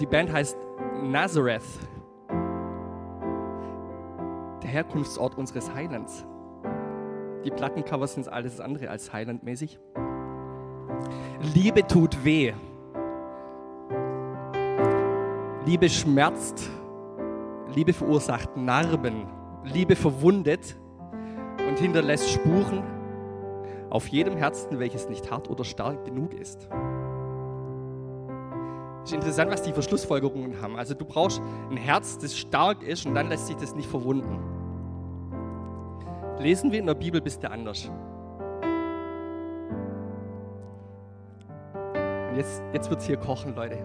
Die Band heißt Nazareth. Der Herkunftsort unseres Heilands. Die Plattencovers sind alles andere als heilandmäßig. Liebe tut weh. Liebe schmerzt. Liebe verursacht Narben. Liebe verwundet und hinterlässt Spuren auf jedem Herzen, welches nicht hart oder stark genug ist. Ist interessant, was die Verschlussfolgerungen haben. Also du brauchst ein Herz, das stark ist und dann lässt sich das nicht verwunden. Lesen wir in der Bibel bist du anders. Und jetzt, jetzt wird es hier kochen, Leute.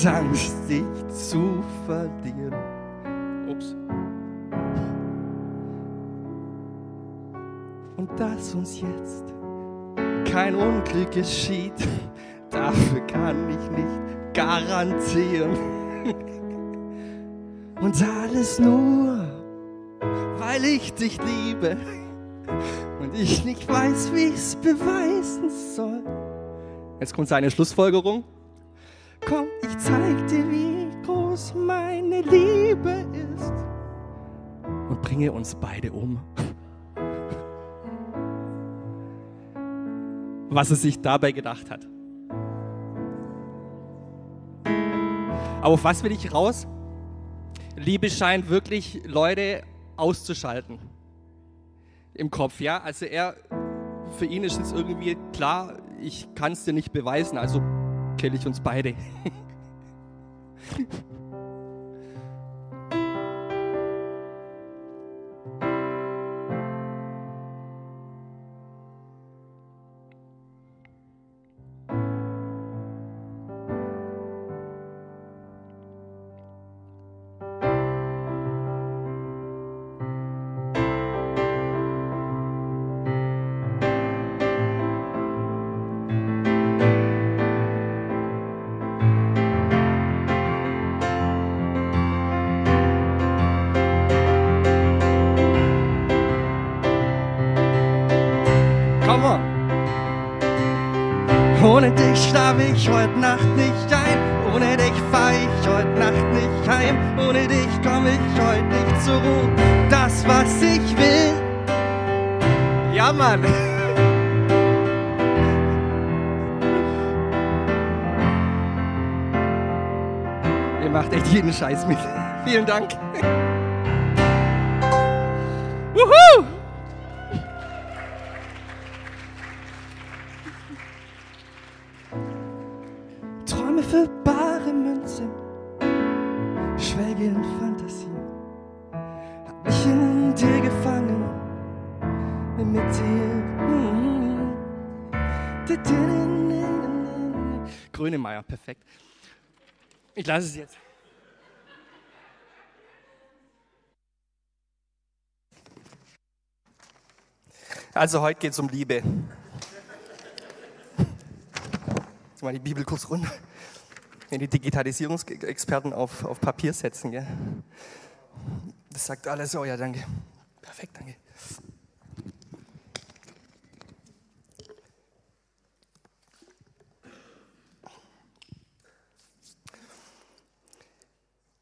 Aus Angst, dich zu verlieren. Ups. und dass uns jetzt kein Unglück geschieht, dafür kann ich nicht garantieren. Und alles nur, weil ich dich liebe und ich nicht weiß, wie ich's beweisen soll. Jetzt kommt seine Schlussfolgerung. Komm, ich zeig dir, wie groß meine Liebe ist und bringe uns beide um. Was er sich dabei gedacht hat. Aber auf was will ich raus? Liebe scheint wirklich Leute auszuschalten im Kopf, ja. Also er, für ihn ist es irgendwie klar, ich kann es dir nicht beweisen, also kill ich uns beide. Scheiß mit. Vielen Dank. Wuhu! Träume für bare Münze, schwelge in Fantasie. Hab mich in dir gefangen, mit dir. mm. Grönemeyer, perfekt. Ich lasse es jetzt. Also heute geht es um Liebe. Jetzt mal die Bibel kurz runter. Wenn die Digitalisierungsexperten auf, auf Papier setzen, gell? Das sagt alles, oh ja, danke. Perfekt, danke.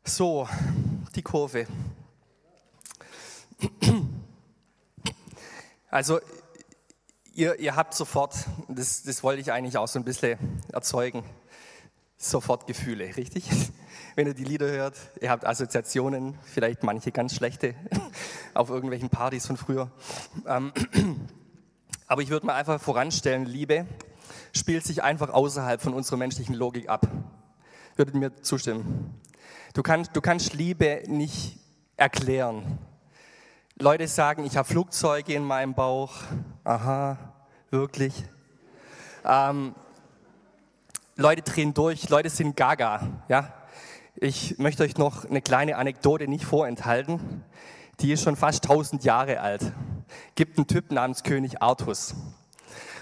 So, die Kurve. Also, ihr, ihr habt sofort, das, das wollte ich eigentlich auch so ein bisschen erzeugen, sofort Gefühle, richtig? Wenn ihr die Lieder hört, ihr habt Assoziationen, vielleicht manche ganz schlechte, auf irgendwelchen Partys von früher. Ähm, aber ich würde mal einfach voranstellen, Liebe spielt sich einfach außerhalb von unserer menschlichen Logik ab. Würdet mir zustimmen? Du kannst, du kannst Liebe nicht erklären. Leute sagen, ich habe Flugzeuge in meinem Bauch. Aha, wirklich. Ähm, Leute drehen durch, Leute sind gaga. Ja? Ich möchte euch noch eine kleine Anekdote nicht vorenthalten. Die ist schon fast 1000 Jahre alt. Gibt einen Typ namens König Artus.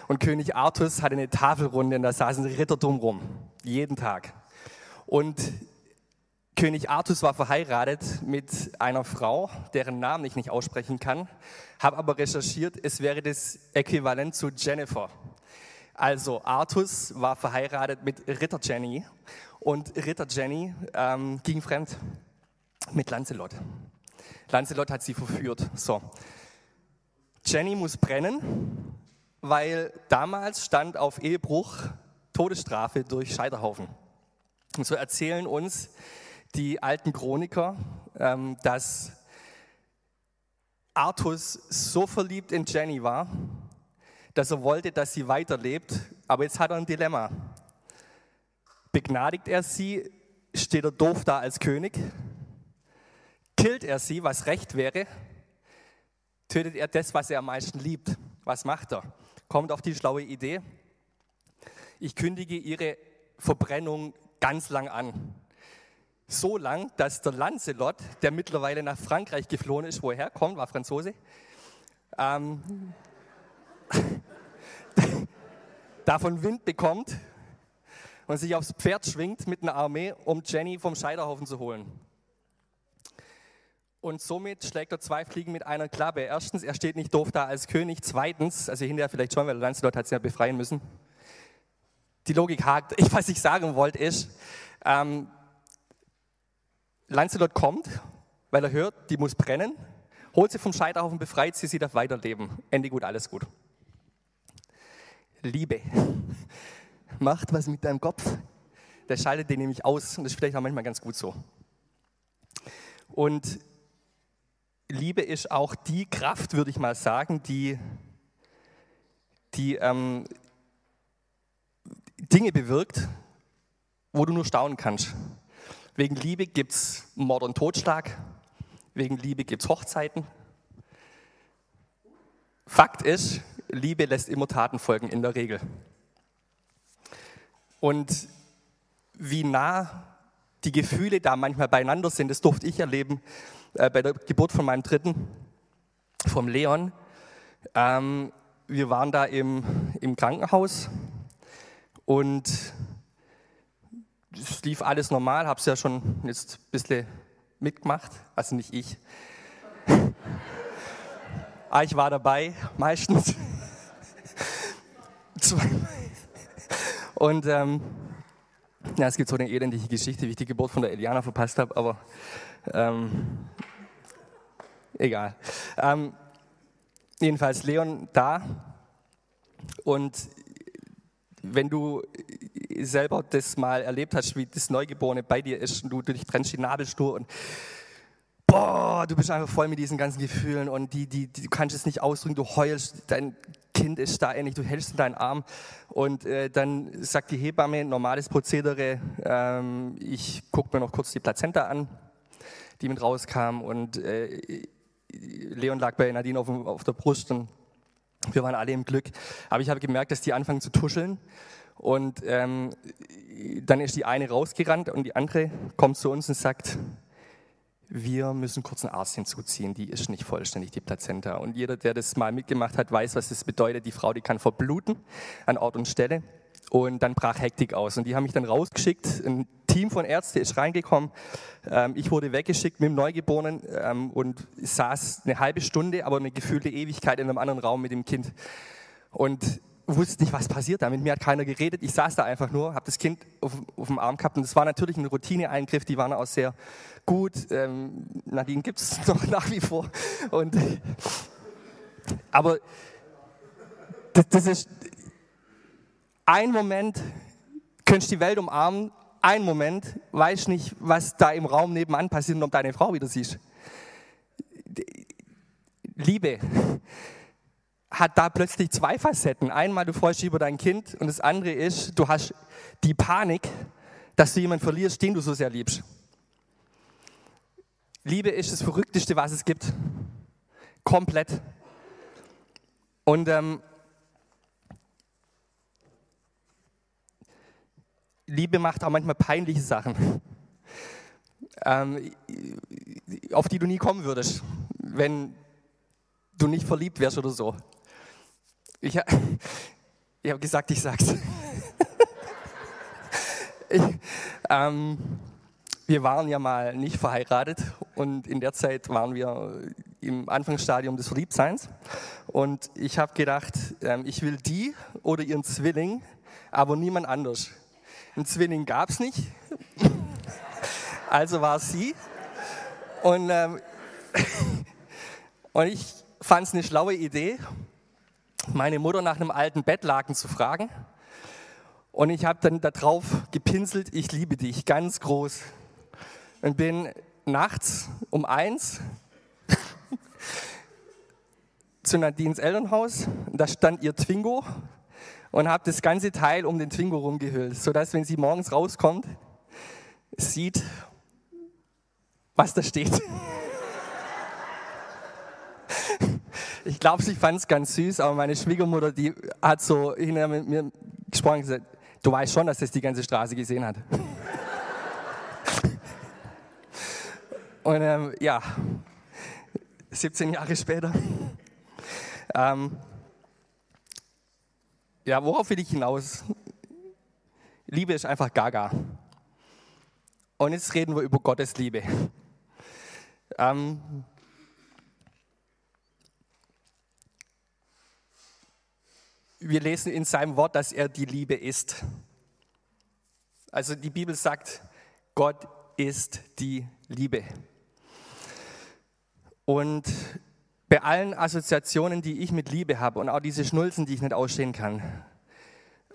Und König Artus hatte eine Tafelrunde und da saßen Ritter drumrum. Jeden Tag. Und König Artus war verheiratet mit einer Frau, deren Namen ich nicht aussprechen kann, habe aber recherchiert, es wäre das Äquivalent zu Jennifer. Also Artus war verheiratet mit Ritter Jenny und Ritter Jenny ähm, ging fremd mit Lancelot. Lancelot hat sie verführt. So. Jenny muss brennen, weil damals stand auf Ehebruch Todesstrafe durch Scheiterhaufen. Und so erzählen uns die alten Chroniker, ähm, dass Artus so verliebt in Jenny war, dass er wollte, dass sie weiterlebt. Aber jetzt hat er ein Dilemma. Begnadigt er sie, steht er doof da als König. Killt er sie, was recht wäre, tötet er das, was er am meisten liebt. Was macht er? Kommt auf die schlaue Idee. Ich kündige ihre Verbrennung ganz lang an. So lang, dass der Lancelot, der mittlerweile nach Frankreich geflohen ist, woher kommt, war Franzose, ähm, davon Wind bekommt und sich aufs Pferd schwingt mit einer Armee, um Jenny vom Scheiterhaufen zu holen. Und somit schlägt er zwei Fliegen mit einer Klappe. Erstens, er steht nicht doof da als König. Zweitens, also hinterher vielleicht schon, weil Lancelot hat sie ja befreien müssen. Die Logik hakt. Ich, was ich sagen wollte ist, ähm, Lancelot kommt, weil er hört, die muss brennen, holt sie vom Scheiterhaufen, befreit sie, sie darf weiterleben. Ende gut, alles gut. Liebe macht was mit deinem Kopf. Der schaltet den nämlich aus und das ist vielleicht auch manchmal ganz gut so. Und Liebe ist auch die Kraft, würde ich mal sagen, die, die ähm, Dinge bewirkt, wo du nur staunen kannst. Wegen Liebe gibt es Mord und Totschlag, wegen Liebe gibt es Hochzeiten. Fakt ist, Liebe lässt immer Taten folgen, in der Regel. Und wie nah die Gefühle da manchmal beieinander sind, das durfte ich erleben äh, bei der Geburt von meinem Dritten, vom Leon. Ähm, wir waren da im, im Krankenhaus und es lief alles normal, habe es ja schon jetzt ein bisschen mitgemacht, also nicht ich. Aber ich war dabei, meistens. Und ähm, ja, es gibt so eine elendige Geschichte, wie ich die Geburt von der Eliana verpasst habe, aber ähm, egal. Ähm, jedenfalls Leon da und wenn du selber das mal erlebt hast, wie das Neugeborene bei dir ist und du, du dich trennst die Nabelschnur und boah, du bist einfach voll mit diesen ganzen Gefühlen und die, die, die, du kannst es nicht ausdrücken, du heulst, dein Kind ist da ähnlich, du hältst in deinen Arm und äh, dann sagt die Hebamme, normales Prozedere, ähm, ich gucke mir noch kurz die Plazenta an, die mit rauskam und äh, Leon lag bei Nadine auf, auf der Brust und wir waren alle im Glück. Aber ich habe gemerkt, dass die anfangen zu tuscheln und ähm, dann ist die eine rausgerannt und die andere kommt zu uns und sagt, wir müssen kurz einen Arzt hinzuziehen, die ist nicht vollständig, die Plazenta. Und jeder, der das mal mitgemacht hat, weiß, was das bedeutet. Die Frau, die kann verbluten an Ort und Stelle. Und dann brach Hektik aus. Und die haben mich dann rausgeschickt. Ein Team von Ärzten ist reingekommen. Ähm, ich wurde weggeschickt mit dem Neugeborenen ähm, und saß eine halbe Stunde, aber eine gefühlte Ewigkeit in einem anderen Raum mit dem Kind. Und wusste nicht, was passiert da. Mit mir hat keiner geredet. Ich saß da einfach nur, habe das Kind auf, auf, dem Arm gehabt und das war natürlich ein Routineeingriff. Die waren auch sehr gut. Ähm, Nadine gibt es noch nach wie vor. Und, aber das, das ist ein Moment, könntest die Welt umarmen, ein Moment, weißt nicht, was da im Raum nebenan passiert und ob deine Frau wieder siehst. Liebe hat da plötzlich zwei Facetten. Einmal, du freust dich über dein Kind und das andere ist, du hast die Panik, dass du jemanden verlierst, den du so sehr liebst. Liebe ist das Verrückteste, was es gibt. Komplett. Und ähm, Liebe macht auch manchmal peinliche Sachen, ähm, auf die du nie kommen würdest, wenn du nicht verliebt wärst oder so. Ich, ich habe gesagt, ich sag's. ich, ähm, wir waren ja mal nicht verheiratet und in der Zeit waren wir im Anfangsstadium des Verliebtseins. Und ich habe gedacht, ähm, ich will die oder ihren Zwilling, aber niemand anders. Einen Zwilling gab es nicht, also war es sie. Und, ähm, und ich fand es eine schlaue Idee, meine Mutter nach einem alten Bettlaken zu fragen. Und ich habe dann darauf gepinselt, ich liebe dich, ganz groß. Und bin nachts um eins zu Nadines Elternhaus. Da stand ihr Twingo und habe das ganze Teil um den Twingo rumgehüllt, sodass, wenn sie morgens rauskommt, sieht, was da steht. Ich glaube, sie fand es ganz süß, aber meine Schwiegermutter, die hat so hinterher mit mir gesprochen und gesagt, du weißt schon, dass das die ganze Straße gesehen hat. und ähm, ja, 17 Jahre später. Ähm, Ja, worauf will ich hinaus? Liebe ist einfach gaga. Und jetzt reden wir über Gottes Liebe. Ähm, wir lesen in seinem Wort, dass er die Liebe ist. Also die Bibel sagt, Gott ist die Liebe. Und bei allen Assoziationen, die ich mit Liebe habe und auch diese Schnulzen, die ich nicht ausstehen kann,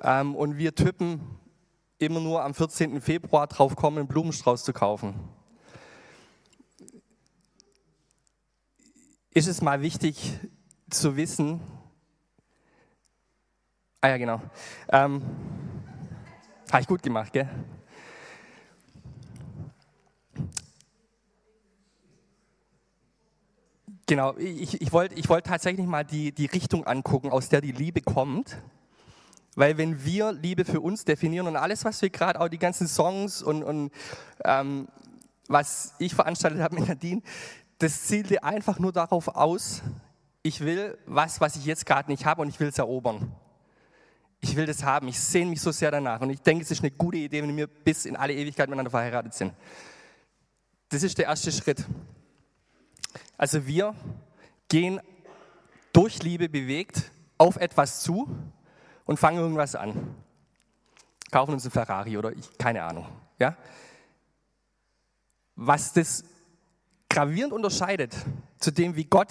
ähm, und wir Typen immer nur am 14. Februar drauf kommen, einen Blumenstrauß zu kaufen, ist es mal wichtig zu wissen, ah ja genau, ähm, habe ich gut gemacht, gell? Genau, ich, ich wollte ich wollt tatsächlich mal die, die Richtung angucken, aus der die Liebe kommt. Weil wenn wir Liebe für uns definieren und alles, was wir gerade, auch die ganzen Songs und, und ähm, was ich veranstaltet habe mit Nadine, das zielte einfach nur darauf aus, ich will was, was ich jetzt gerade nicht habe und ich will es erobern. Ich will das haben, ich sehne mich so sehr danach und ich denke, es ist eine gute Idee, wenn wir bis in alle Ewigkeit miteinander verheiratet sind. Das ist der erste Schritt. Also wir gehen durch Liebe bewegt auf etwas zu und fangen irgendwas an. Kaufen uns einen Ferrari oder ich, keine Ahnung. Ja? Was das gravierend unterscheidet zu dem, wie Gott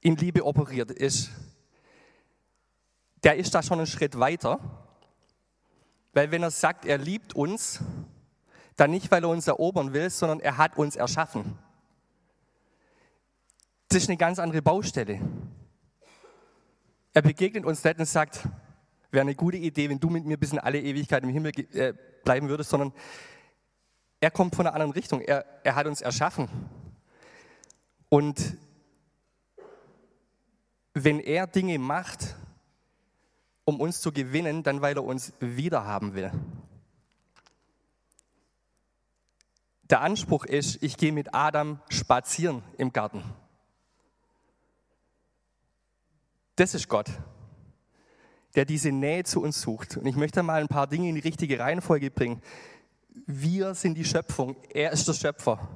in Liebe operiert, ist, der ist da schon einen Schritt weiter. Weil wenn er sagt, er liebt uns, dann nicht, weil er uns erobern will, sondern er hat uns erschaffen. Das ist eine ganz andere Baustelle. Er begegnet uns nicht und sagt, wäre eine gute Idee, wenn du mit mir bis in alle Ewigkeit im Himmel äh, bleiben würdest, sondern er kommt von einer anderen Richtung. Er, er hat uns erschaffen. Und wenn er Dinge macht, um uns zu gewinnen, dann weil er uns wiederhaben will. Der Anspruch ist, ich gehe mit Adam spazieren im Garten. Das ist Gott, der diese Nähe zu uns sucht. Und ich möchte mal ein paar Dinge in die richtige Reihenfolge bringen. Wir sind die Schöpfung, er ist der Schöpfer.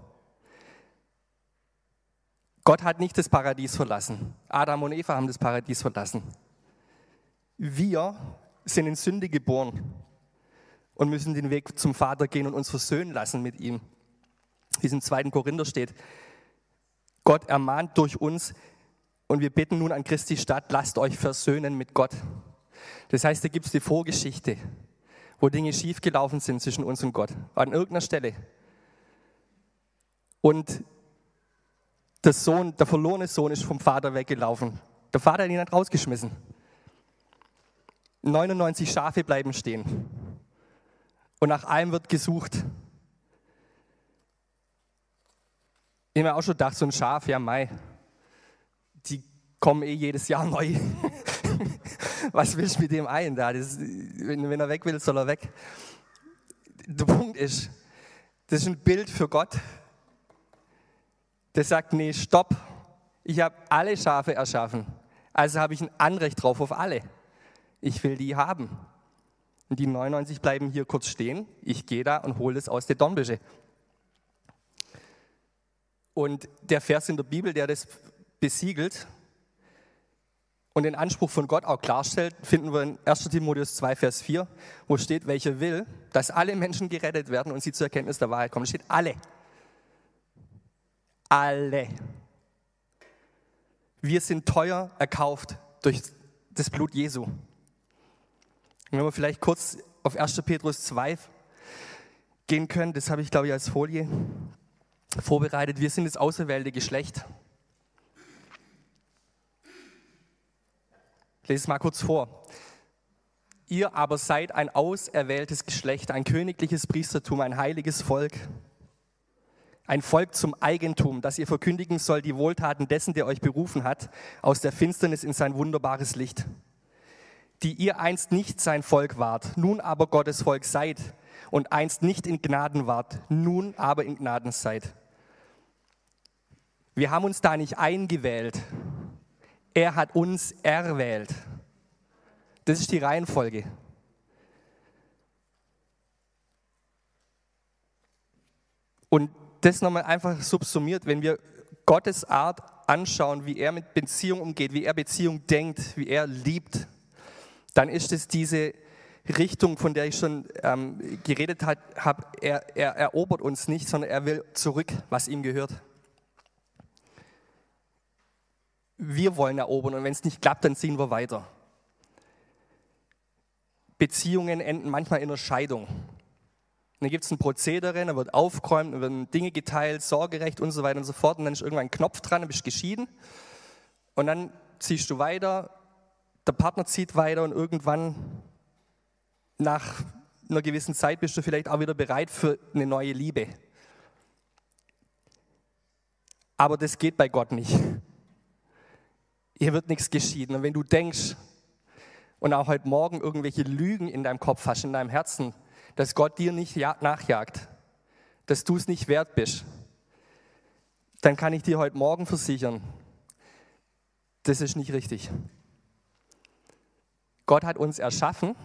Gott hat nicht das Paradies verlassen. Adam und Eva haben das Paradies verlassen. Wir sind in Sünde geboren und müssen den Weg zum Vater gehen und uns versöhnen lassen mit ihm. Wie es im zweiten Korinther steht. Gott ermahnt durch uns, und wir bitten nun an Christi Stadt, lasst euch versöhnen mit Gott. Das heißt, da gibt es die Vorgeschichte, wo Dinge schiefgelaufen sind zwischen uns und Gott, an irgendeiner Stelle. Und der Sohn, der verlorene Sohn ist vom Vater weggelaufen. Der Vater hat ihn nicht rausgeschmissen. 99 Schafe bleiben stehen. Und nach einem wird gesucht. Ich habe mir auch schon gedacht, so ein Schaf, ja, Mai, kommen eh jedes Jahr neu. Was willst du mit dem ein da? Das, wenn, wenn er weg will, soll er weg. Der Punkt ist, das ist ein Bild für Gott. Der sagt, nee, stopp, ich habe alle Schafe erschaffen. Also habe ich ein Anrecht drauf auf alle. Ich will die haben. Und die 99 bleiben hier kurz stehen. Ich gehe da und hole es aus der Dornbüsche. Und der Vers in der Bibel, der das besiegelt, und den Anspruch von Gott auch klarstellt, finden wir in 1 Timotheus 2, Vers 4, wo steht, welcher will, dass alle Menschen gerettet werden und sie zur Erkenntnis der Wahrheit kommen. Da steht alle. Alle. Wir sind teuer erkauft durch das Blut Jesu. Wenn wir vielleicht kurz auf 1. Petrus 2 gehen können, das habe ich, glaube ich, als Folie vorbereitet. Wir sind das auserwählte Geschlecht. Ich lese es mal kurz vor. Ihr aber seid ein auserwähltes Geschlecht, ein königliches Priestertum, ein heiliges Volk, ein Volk zum Eigentum, das ihr verkündigen soll die Wohltaten dessen, der euch berufen hat, aus der Finsternis in sein wunderbares Licht. Die ihr einst nicht sein Volk wart, nun aber Gottes Volk seid und einst nicht in Gnaden wart, nun aber in Gnaden seid. Wir haben uns da nicht eingewählt, er hat uns erwählt Das ist die Reihenfolge. Und das nochmal einfach subsumiert, wenn wir Gottes Art anschauen, wie er mit Beziehung umgeht, wie er Beziehung denkt, wie er liebt, dann ist es diese Richtung, von der ich schon ähm, geredet habe. Er, er erobert uns nicht, sondern er will zurück, was ihm gehört. Wir wollen erobern und wenn es nicht klappt, dann ziehen wir weiter. Beziehungen enden manchmal in einer Scheidung. dann gibt es ein Prozedere, dann wird aufgeräumt, dann werden Dinge geteilt, Sorgerecht und so weiter und so fort. Und dann ist irgendwann ein Knopf dran, dann bist du geschieden. Und dann ziehst du weiter, der Partner zieht weiter und irgendwann nach einer gewissen Zeit bist du vielleicht auch wieder bereit für eine neue Liebe. Aber das geht bei Gott nicht. Hier wird nichts geschieden. Und wenn du denkst und auch heute Morgen irgendwelche Lügen in deinem Kopf hast, in deinem Herzen, dass Gott dir nicht nachjagt, dass du es nicht wert bist, dann kann ich dir heute Morgen versichern, das ist nicht richtig. Gott hat uns erschaffen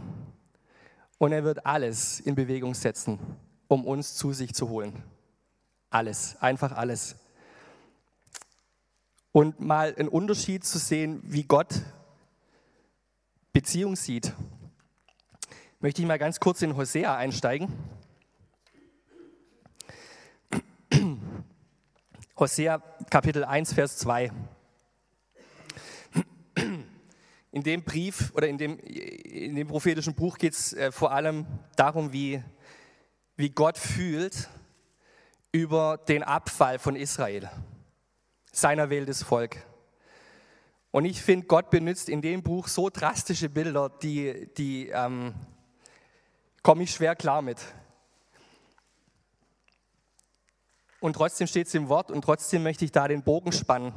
und er wird alles in Bewegung setzen, um uns zu sich zu holen. Alles, einfach alles. Und mal einen Unterschied zu sehen, wie Gott Beziehung sieht, möchte ich mal ganz kurz in Hosea einsteigen. Hosea Kapitel 1, Vers 2 in dem Brief oder in dem, in dem prophetischen Buch geht es äh, vor allem darum, wie, wie Gott fühlt über den Abfall von Israel, seiner wähltes Volk. Und ich finde, Gott benutzt in dem Buch so drastische Bilder, die, die ähm, komme ich schwer klar mit. Und trotzdem steht es im Wort und trotzdem möchte ich da den Bogen spannen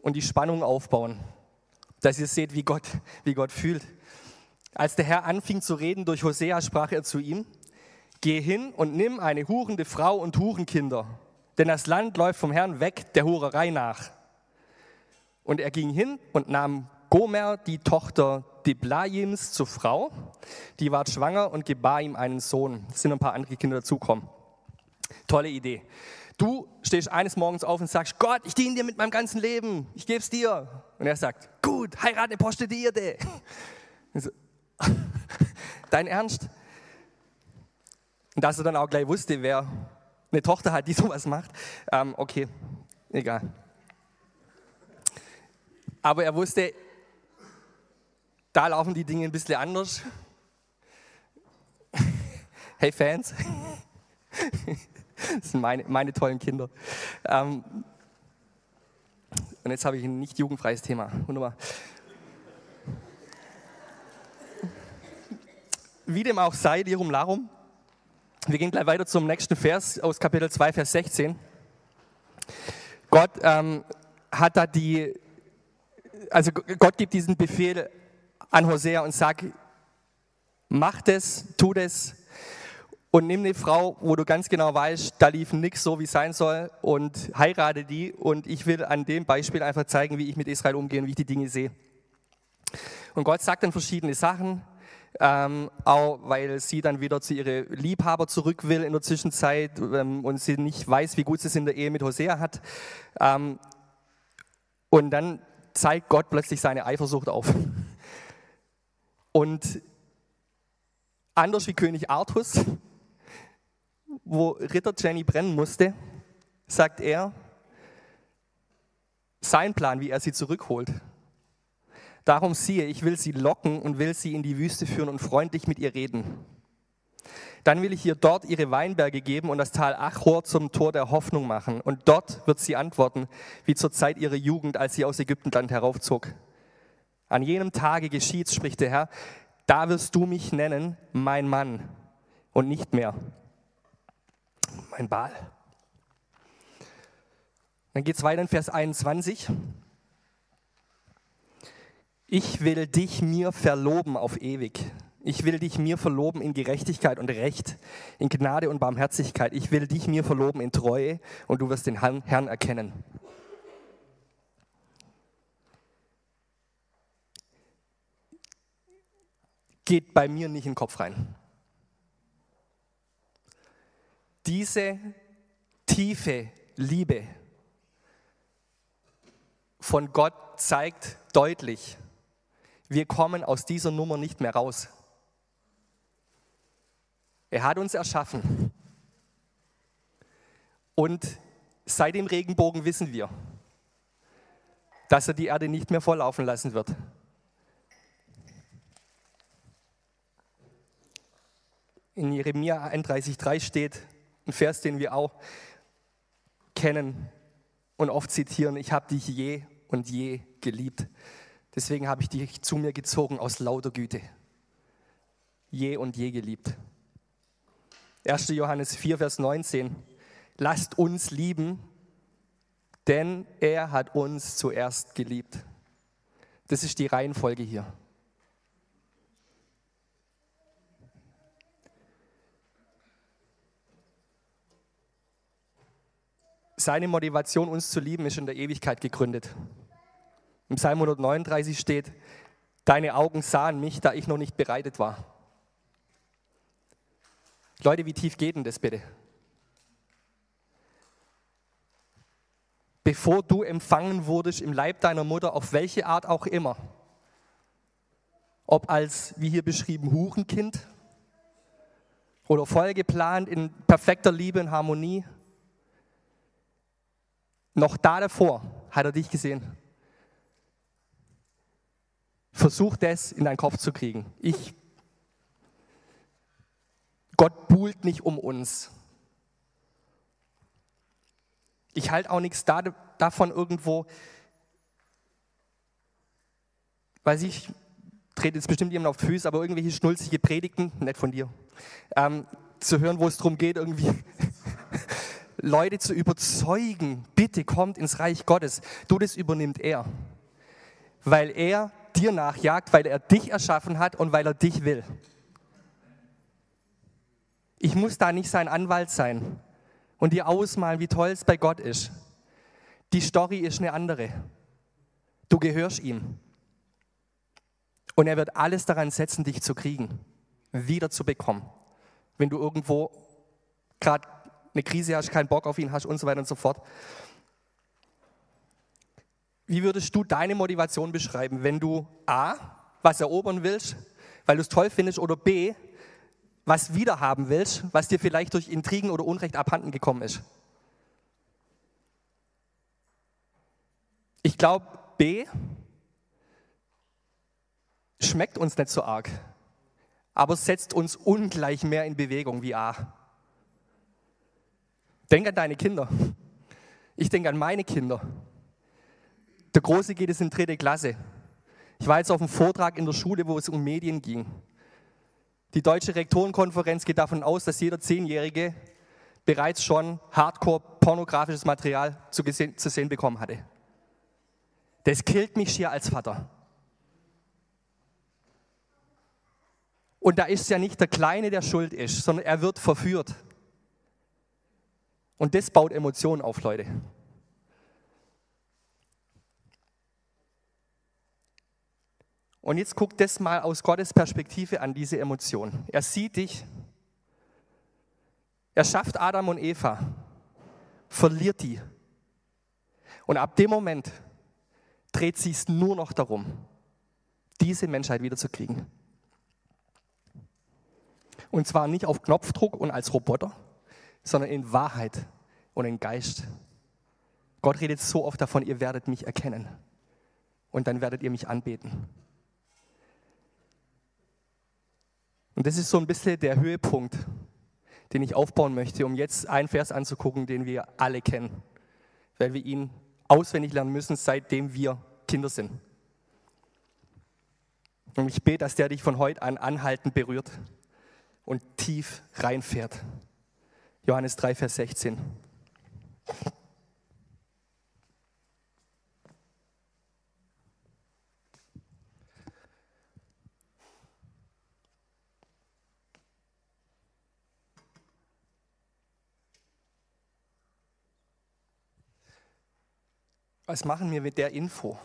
und die Spannung aufbauen dass ihr seht, wie Gott, wie Gott fühlt. Als der Herr anfing zu reden durch Hosea, sprach er zu ihm, Geh hin und nimm eine hurende Frau und Hurenkinder, denn das Land läuft vom Herrn weg der Hurerei nach. Und er ging hin und nahm Gomer, die Tochter Deblaims, zur Frau. Die war schwanger und gebar ihm einen Sohn. Es sind ein paar andere Kinder dazukommen. Tolle Idee. Du stehst eines Morgens auf und sagst, Gott, ich diene dir mit meinem ganzen Leben, ich gebe es dir. Und er sagt, gut, heirate eine Prostituierte. So, Dein Ernst? Und dass er dann auch gleich wusste, wer eine Tochter hat, die sowas macht, ähm, okay, egal. Aber er wusste, da laufen die Dinge ein bisschen anders. Hey Fans, das sind meine, meine tollen Kinder. Ähm, und jetzt habe ich ein nicht jugendfreies Thema. Wunderbar. Wie dem auch sei, Lirum Larum. Wir gehen gleich weiter zum nächsten Vers aus Kapitel 2, Vers 16. Gott ähm, hat da die, also Gott gibt diesen Befehl an Hosea und sagt, mach das, tu das, und nimm eine Frau, wo du ganz genau weißt, da lief nichts so, wie es sein soll und heirate die. Und ich will an dem Beispiel einfach zeigen, wie ich mit Israel umgehe und wie ich die Dinge sehe. Und Gott sagt dann verschiedene Sachen, ähm, auch weil sie dann wieder zu ihren Liebhaber zurück will in der Zwischenzeit ähm, und sie nicht weiß, wie gut sie es in der Ehe mit Hosea hat. Ähm, und dann zeigt Gott plötzlich seine Eifersucht auf. Und anders wie König Artus wo Ritter Jenny brennen musste, sagt er, sein Plan, wie er sie zurückholt. Darum siehe, ich will sie locken und will sie in die Wüste führen und freundlich mit ihr reden. Dann will ich ihr dort ihre Weinberge geben und das Tal Achor zum Tor der Hoffnung machen. Und dort wird sie antworten, wie zur Zeit ihrer Jugend, als sie aus Ägyptenland heraufzog. An jenem Tage geschieht's, spricht der Herr, da wirst du mich nennen, mein Mann, und nicht mehr mein Baal. Dann geht es weiter in Vers 21. Ich will dich mir verloben auf ewig. Ich will dich mir verloben in Gerechtigkeit und Recht, in Gnade und Barmherzigkeit. Ich will dich mir verloben in Treue und du wirst den Herrn erkennen. geht bei mir nicht in den Kopf rein. Diese tiefe Liebe von Gott zeigt deutlich, wir kommen aus dieser Nummer nicht mehr raus. Er hat uns erschaffen. Und seit dem Regenbogen wissen wir, dass er die Erde nicht mehr volllaufen lassen wird. In Jeremia 31,3 steht ein Vers, den wir auch kennen und oft zitieren, ich habe dich je und je geliebt. Deswegen habe ich dich zu mir gezogen aus lauter Güte. Je und je geliebt. 1. Johannes 4, Vers 19. Lasst uns lieben, denn er hat uns zuerst geliebt. Das ist die Reihenfolge hier. Seine Motivation, uns zu lieben, ist in der Ewigkeit gegründet. Im Psalm 139 steht, deine Augen sahen mich, da ich noch nicht bereitet war. Leute, wie tief geht denn das bitte? Bevor du empfangen wurdest im Leib deiner Mutter, auf welche Art auch immer, ob als, wie hier beschrieben, Hurenkind oder voll geplant in perfekter Liebe und Harmonie, noch da davor hat er dich gesehen. Versuch das in deinen Kopf zu kriegen. Ich, Gott buhlt nicht um uns. Ich halte auch nichts da, davon irgendwo, weiß ich, trete jetzt bestimmt jemand auf Füße, aber irgendwelche schnulzige Predigten, nicht von dir, ähm, zu hören, wo es darum geht, irgendwie Leute zu überzeugen, bitte kommt ins Reich Gottes. Du, das übernimmt er. Weil er dir nachjagt, weil er dich erschaffen hat und weil er dich will. Ich muss da nicht sein Anwalt sein und dir ausmalen, wie toll es bei Gott ist. Die Story ist eine andere. Du gehörst ihm. Und er wird alles daran setzen, dich zu kriegen, wieder zu bekommen. Wenn du irgendwo gerade eine Krise hast, keinen Bock auf ihn hast und so weiter und so fort. Wie würdest du deine Motivation beschreiben, wenn du A, was erobern willst, weil du es toll findest, oder B, was wiederhaben willst, was dir vielleicht durch Intrigen oder Unrecht abhanden gekommen ist? Ich glaube, B schmeckt uns nicht so arg, aber setzt uns ungleich mehr in Bewegung wie A. Denk an deine Kinder. Ich denke an meine Kinder. Der Große geht es in dritte Klasse. Ich war jetzt auf einem Vortrag in der Schule, wo es um Medien ging. Die Deutsche Rektorenkonferenz geht davon aus, dass jeder Zehnjährige bereits schon hardcore-pornografisches Material zu, gesehen, zu sehen bekommen hatte. Das killt mich schier als Vater. Und da ist ja nicht der Kleine, der schuld ist, sondern er wird verführt. Und das baut Emotionen auf, Leute. Und jetzt guckt das mal aus Gottes Perspektive an, diese Emotion. Er sieht dich, er schafft Adam und Eva, verliert die. Und ab dem Moment dreht sie es nur noch darum, diese Menschheit wiederzukriegen. Und zwar nicht auf Knopfdruck und als Roboter, sondern in Wahrheit und in Geist. Gott redet so oft davon, ihr werdet mich erkennen und dann werdet ihr mich anbeten. Und das ist so ein bisschen der Höhepunkt, den ich aufbauen möchte, um jetzt einen Vers anzugucken, den wir alle kennen, weil wir ihn auswendig lernen müssen, seitdem wir Kinder sind. Und ich bete, dass der dich von heute an anhaltend berührt und tief reinfährt. Johannes 3, Vers 16. Was machen wir mit der Info?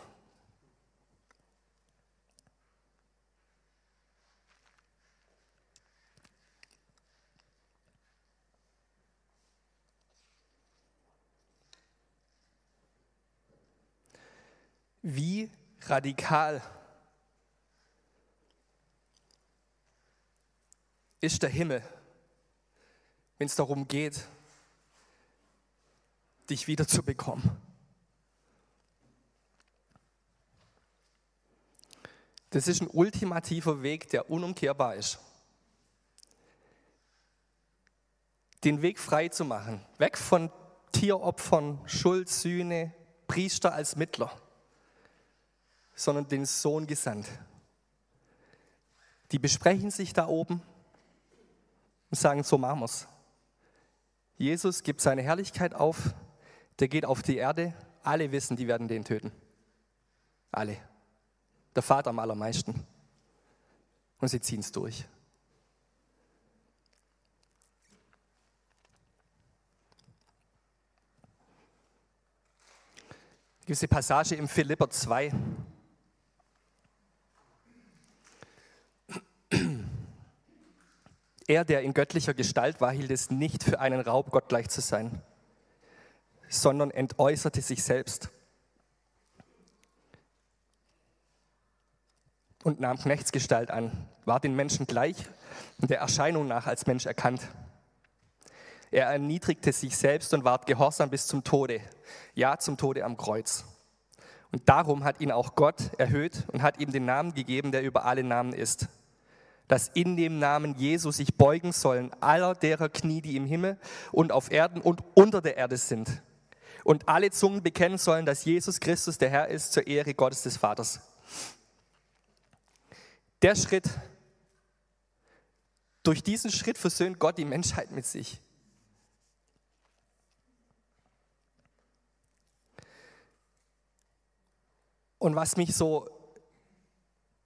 Wie radikal ist der Himmel, wenn es darum geht, dich wiederzubekommen. Das ist ein ultimativer Weg, der unumkehrbar ist. Den Weg frei zu machen, weg von Tieropfern, Schuld, Sühne, Priester als Mittler, sondern den Sohn gesandt. Die besprechen sich da oben und sagen, so machen wir's. Jesus gibt seine Herrlichkeit auf, der geht auf die Erde, alle wissen, die werden den töten. Alle. Der Vater am allermeisten. Und sie ziehen es durch. Diese Passage im Philipper 2. Er, der in göttlicher Gestalt war, hielt es nicht für einen Raub, Gott gleich zu sein, sondern entäußerte sich selbst und nahm Knechtsgestalt an, war den Menschen gleich und der Erscheinung nach als Mensch erkannt. Er erniedrigte sich selbst und ward gehorsam bis zum Tode, ja zum Tode am Kreuz. Und darum hat ihn auch Gott erhöht und hat ihm den Namen gegeben, der über alle Namen ist dass in dem Namen Jesus sich beugen sollen aller derer Knie, die im Himmel und auf Erden und unter der Erde sind. Und alle Zungen bekennen sollen, dass Jesus Christus der Herr ist zur Ehre Gottes des Vaters. Der Schritt, durch diesen Schritt versöhnt Gott die Menschheit mit sich. Und was mich so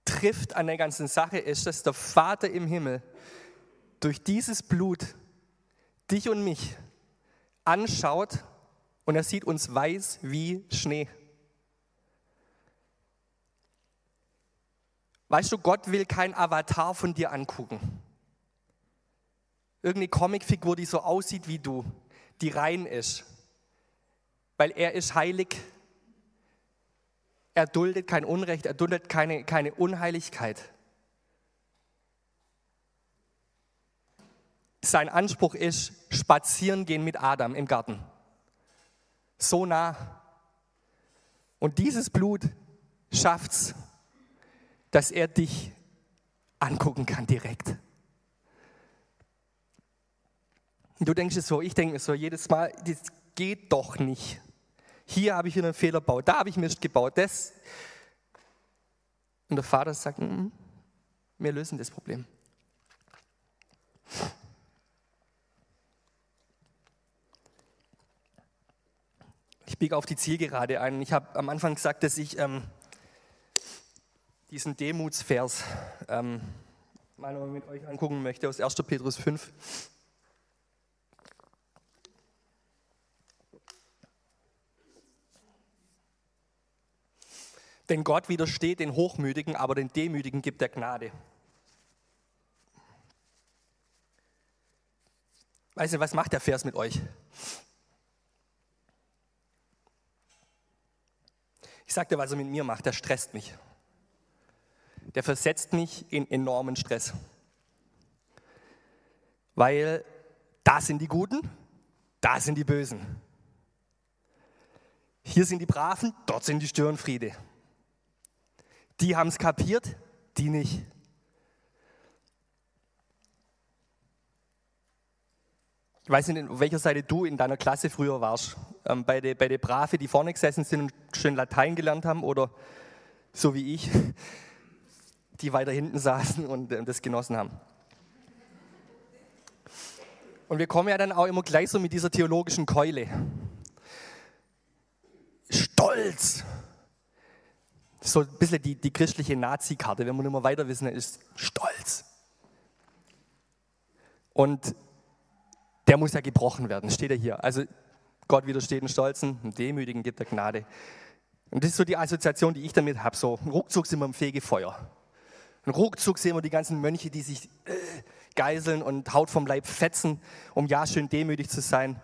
trifft an der ganzen Sache ist, dass der Vater im Himmel durch dieses Blut dich und mich anschaut und er sieht uns weiß wie Schnee. Weißt du, Gott will kein Avatar von dir angucken. Irgendeine Comicfigur, die so aussieht wie du, die rein ist. Weil er ist heilig er duldet kein Unrecht, er duldet keine, keine Unheiligkeit. Sein Anspruch ist, spazieren gehen mit Adam im Garten. So nah. Und dieses Blut schafft es, dass er dich angucken kann direkt. Du denkst es so, ich denke es so jedes Mal, das geht doch nicht. Hier habe ich einen Fehler gebaut, da habe ich Mist gebaut, das. Und der Vater sagt, mm, wir lösen das Problem. Ich biege auf die Zielgerade ein. Ich habe am Anfang gesagt, dass ich ähm, diesen Demutsvers ähm, mal mit euch angucken möchte aus 1. Petrus 5. Denn Gott widersteht den Hochmütigen, aber den Demütigen gibt er Gnade. Weißt du, was macht der Vers mit euch? Ich sag dir, was er mit mir macht, der stresst mich. Der versetzt mich in enormen Stress. Weil da sind die Guten, da sind die Bösen. Hier sind die Braven, dort sind die Störenfriede. Die haben es kapiert, die nicht. Ich weiß nicht, auf welcher Seite du in deiner Klasse früher warst. Ähm, bei den bei de Brave, die vorne gesessen sind und schön Latein gelernt haben oder so wie ich, die weiter hinten saßen und äh, das genossen haben. Und wir kommen ja dann auch immer gleich so mit dieser theologischen Keule. Stolz so ein bisschen die, die christliche Nazi-Karte, wenn man immer weiter wissen, ist stolz. Und der muss ja gebrochen werden, steht er hier. Also Gott widersteht den Stolzen, dem Demütigen gibt er Gnade. Und das ist so die Assoziation, die ich damit habe. So, ruckzuck sind wir im Fegefeuer. Und ruckzuck sehen wir die ganzen Mönche, die sich äh, geiseln und Haut vom Leib fetzen, um ja schön demütig zu sein.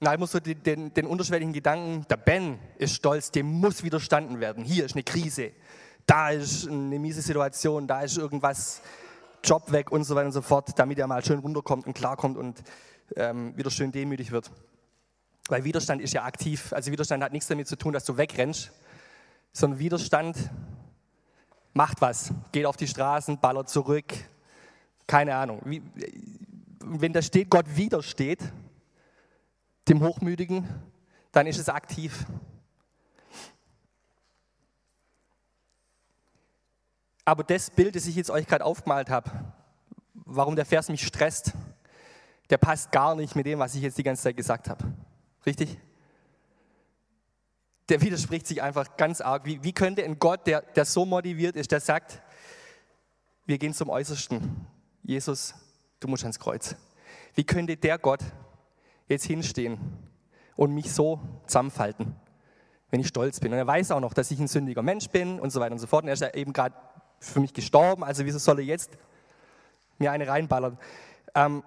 Da immer so den, den, den unterschwelligen Gedanken, der Ben ist stolz, dem muss widerstanden werden. Hier ist eine Krise, da ist eine miese Situation, da ist irgendwas, Job weg und so weiter und so fort, damit er mal schön runterkommt und klarkommt und ähm, wieder schön demütig wird. Weil Widerstand ist ja aktiv. Also Widerstand hat nichts damit zu tun, dass du wegrennst, sondern Widerstand macht was, geht auf die Straßen, ballert zurück, keine Ahnung. Wie, wenn da steht, Gott widersteht, dem Hochmütigen, dann ist es aktiv. Aber das Bild, das ich jetzt euch gerade aufgemalt habe, warum der Vers mich stresst, der passt gar nicht mit dem, was ich jetzt die ganze Zeit gesagt habe. Richtig? Der widerspricht sich einfach ganz arg. Wie, wie könnte ein Gott, der, der so motiviert ist, der sagt, wir gehen zum Äußersten. Jesus, du musst ans Kreuz. Wie könnte der Gott jetzt hinstehen und mich so zusammenfalten, wenn ich stolz bin? Und er weiß auch noch, dass ich ein sündiger Mensch bin und so weiter und so fort. Und er ist ja eben gerade für mich gestorben, also wieso soll er jetzt mir eine reinballern? Ähm,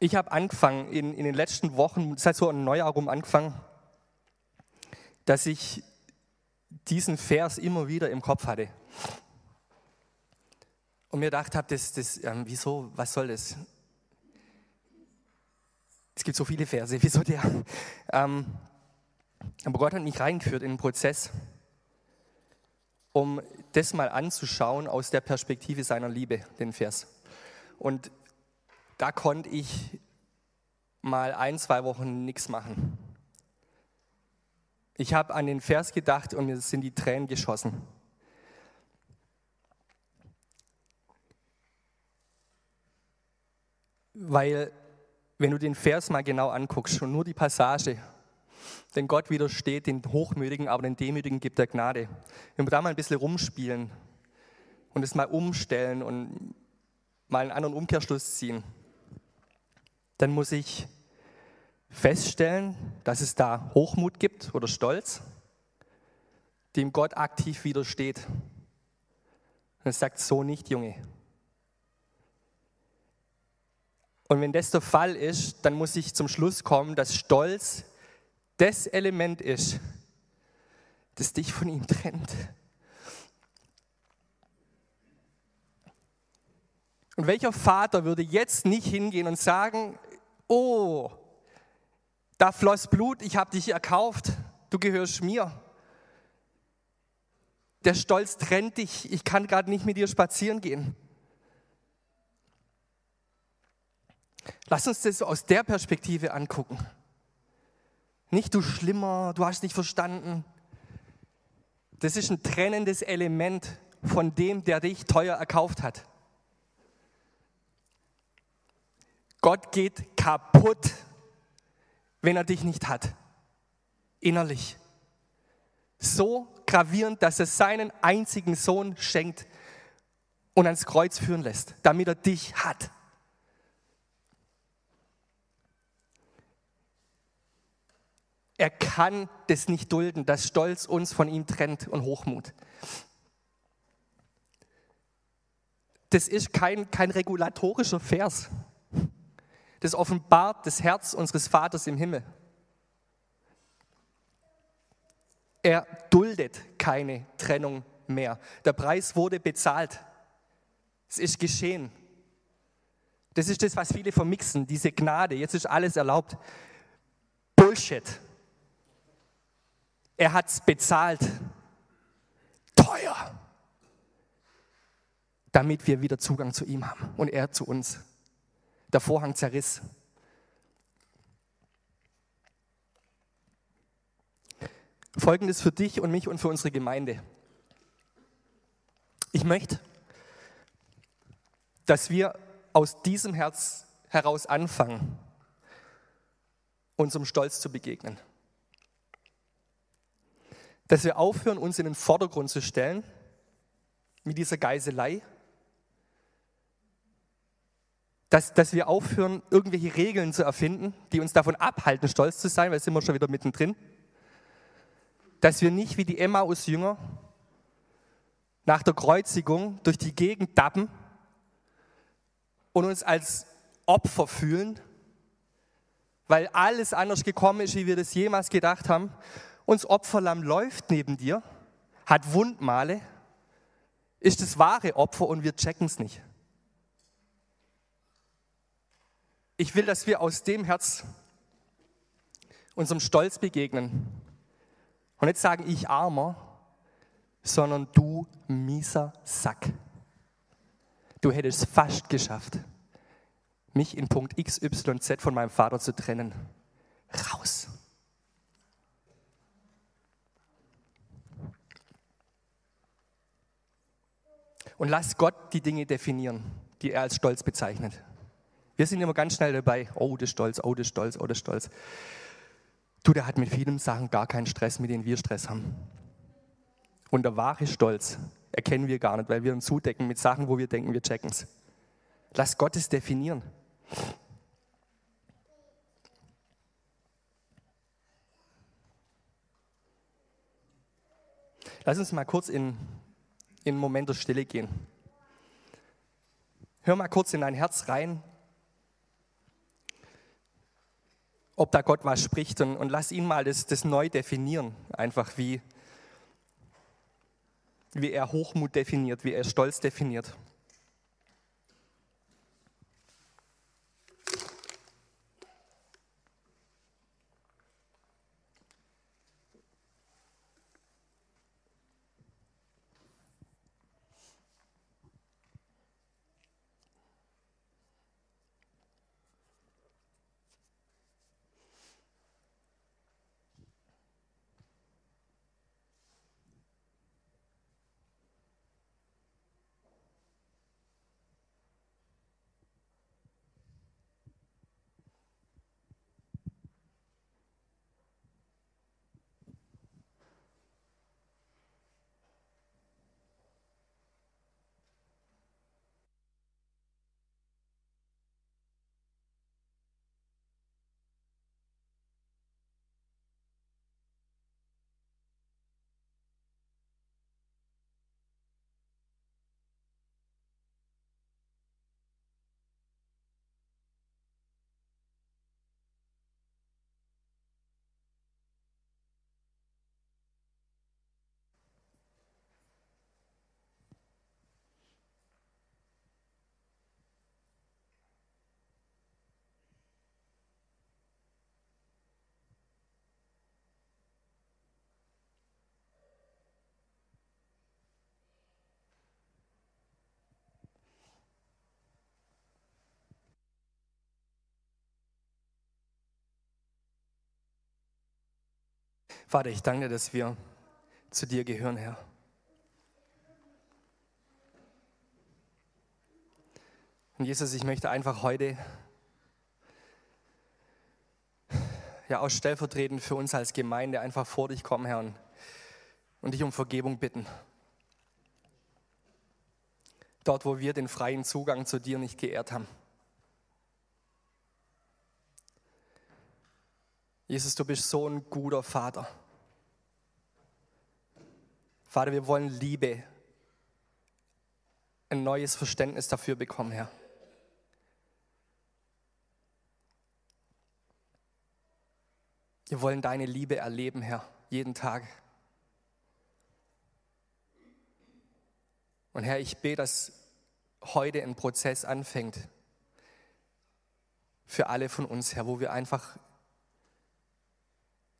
ich habe angefangen, in, in den letzten Wochen, seit so ein Neujahr rum angefangen, dass ich diesen Vers immer wieder im Kopf hatte. Und mir gedacht habe, das, das, ähm, wieso, was soll das? Es gibt so viele Verse, wieso der? Ähm, aber Gott hat mich reingeführt in einen Prozess, um das mal anzuschauen aus der Perspektive seiner Liebe, den Vers. Und da konnte ich mal ein, zwei Wochen nichts machen. Ich habe an den Vers gedacht und mir sind die Tränen geschossen. Weil, wenn du den Vers mal genau anguckst und nur die Passage, denn Gott widersteht den Hochmütigen, aber den Demütigen gibt er Gnade. Wenn wir da mal ein bisschen rumspielen und es mal umstellen und mal einen anderen Umkehrschluss ziehen, dann muss ich feststellen, dass es da Hochmut gibt oder Stolz, dem Gott aktiv widersteht. Und er sagt, so nicht, Junge. Und wenn das der Fall ist, dann muss ich zum Schluss kommen, dass Stolz das Element ist, das dich von ihm trennt. Und welcher Vater würde jetzt nicht hingehen und sagen, oh, da floss Blut, ich habe dich erkauft, du gehörst mir. Der Stolz trennt dich, ich kann gerade nicht mit dir spazieren gehen. Lass uns das aus der Perspektive angucken. Nicht du Schlimmer, du hast nicht verstanden. Das ist ein trennendes Element von dem, der dich teuer erkauft hat. Gott geht kaputt, wenn er dich nicht hat. Innerlich. So gravierend, dass er seinen einzigen Sohn schenkt und ans Kreuz führen lässt, damit er dich hat. Er kann das nicht dulden, dass Stolz uns von ihm trennt und Hochmut. Das ist kein, kein regulatorischer Vers. Das offenbart das Herz unseres Vaters im Himmel. Er duldet keine Trennung mehr. Der Preis wurde bezahlt. Es ist geschehen. Das ist das, was viele vermixen, diese Gnade. Jetzt ist alles erlaubt. Bullshit. Er hat es bezahlt. Teuer. Damit wir wieder Zugang zu ihm haben und er zu uns. Der Vorhang zerriss. Folgendes für dich und mich und für unsere Gemeinde. Ich möchte, dass wir aus diesem Herz heraus anfangen, unserem Stolz zu begegnen dass wir aufhören, uns in den Vordergrund zu stellen mit dieser Geiselei, dass, dass wir aufhören, irgendwelche Regeln zu erfinden, die uns davon abhalten, stolz zu sein, weil sind wir schon wieder mittendrin, dass wir nicht wie die Emmaus-Jünger nach der Kreuzigung durch die Gegend dappen und uns als Opfer fühlen, weil alles anders gekommen ist, wie wir das jemals gedacht haben. Uns Opferlamm läuft neben dir, hat Wundmale, ist das wahre Opfer und wir checken es nicht. Ich will, dass wir aus dem Herz unserem Stolz begegnen und nicht sagen, ich armer, sondern du mieser Sack. Du hättest es fast geschafft, mich in Punkt XYZ von meinem Vater zu trennen. Raus. Und lass Gott die Dinge definieren, die er als Stolz bezeichnet. Wir sind immer ganz schnell dabei, oh, ist Stolz, oh, ist Stolz, oh, ist Stolz. Du, der hat mit vielen Sachen gar keinen Stress, mit denen wir Stress haben. Und der wahre Stolz erkennen wir gar nicht, weil wir uns zudecken mit Sachen, wo wir denken, wir checken es. Lass Gott es definieren. Lass uns mal kurz in, in einen Moment der Stille gehen. Hör mal kurz in dein Herz rein, ob da Gott was spricht und, und lass ihn mal das, das neu definieren, einfach wie, wie er Hochmut definiert, wie er Stolz definiert. Vater, ich danke dir, dass wir zu dir gehören, Herr. Und Jesus, ich möchte einfach heute ja auch stellvertretend für uns als Gemeinde einfach vor dich kommen, Herr, und, und dich um Vergebung bitten. Dort, wo wir den freien Zugang zu dir nicht geehrt haben. Jesus, du bist so ein guter Vater. Vater, wir wollen Liebe, ein neues Verständnis dafür bekommen, Herr. Wir wollen deine Liebe erleben, Herr, jeden Tag. Und Herr, ich bete, dass heute ein Prozess anfängt für alle von uns, Herr, wo wir einfach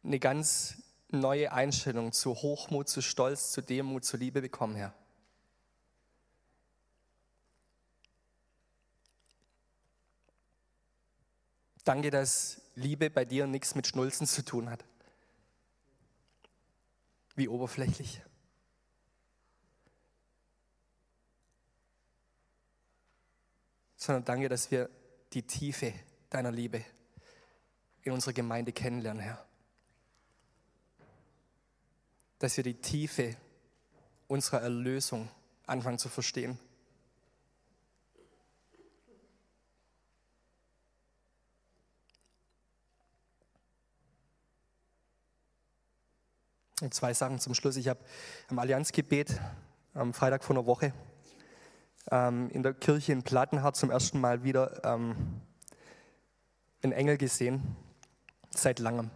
eine ganz neue Einstellung zu Hochmut, zu Stolz, zu Demut, zu Liebe bekommen, Herr. Danke, dass Liebe bei dir nichts mit Schnulzen zu tun hat. Wie oberflächlich. Sondern danke, dass wir die Tiefe deiner Liebe in unserer Gemeinde kennenlernen, Herr dass wir die Tiefe unserer Erlösung anfangen zu verstehen. Und zwei Sachen zum Schluss. Ich habe am Allianzgebet am Freitag vor einer Woche ähm, in der Kirche in Plattenhardt zum ersten Mal wieder ähm, einen Engel gesehen, seit langem.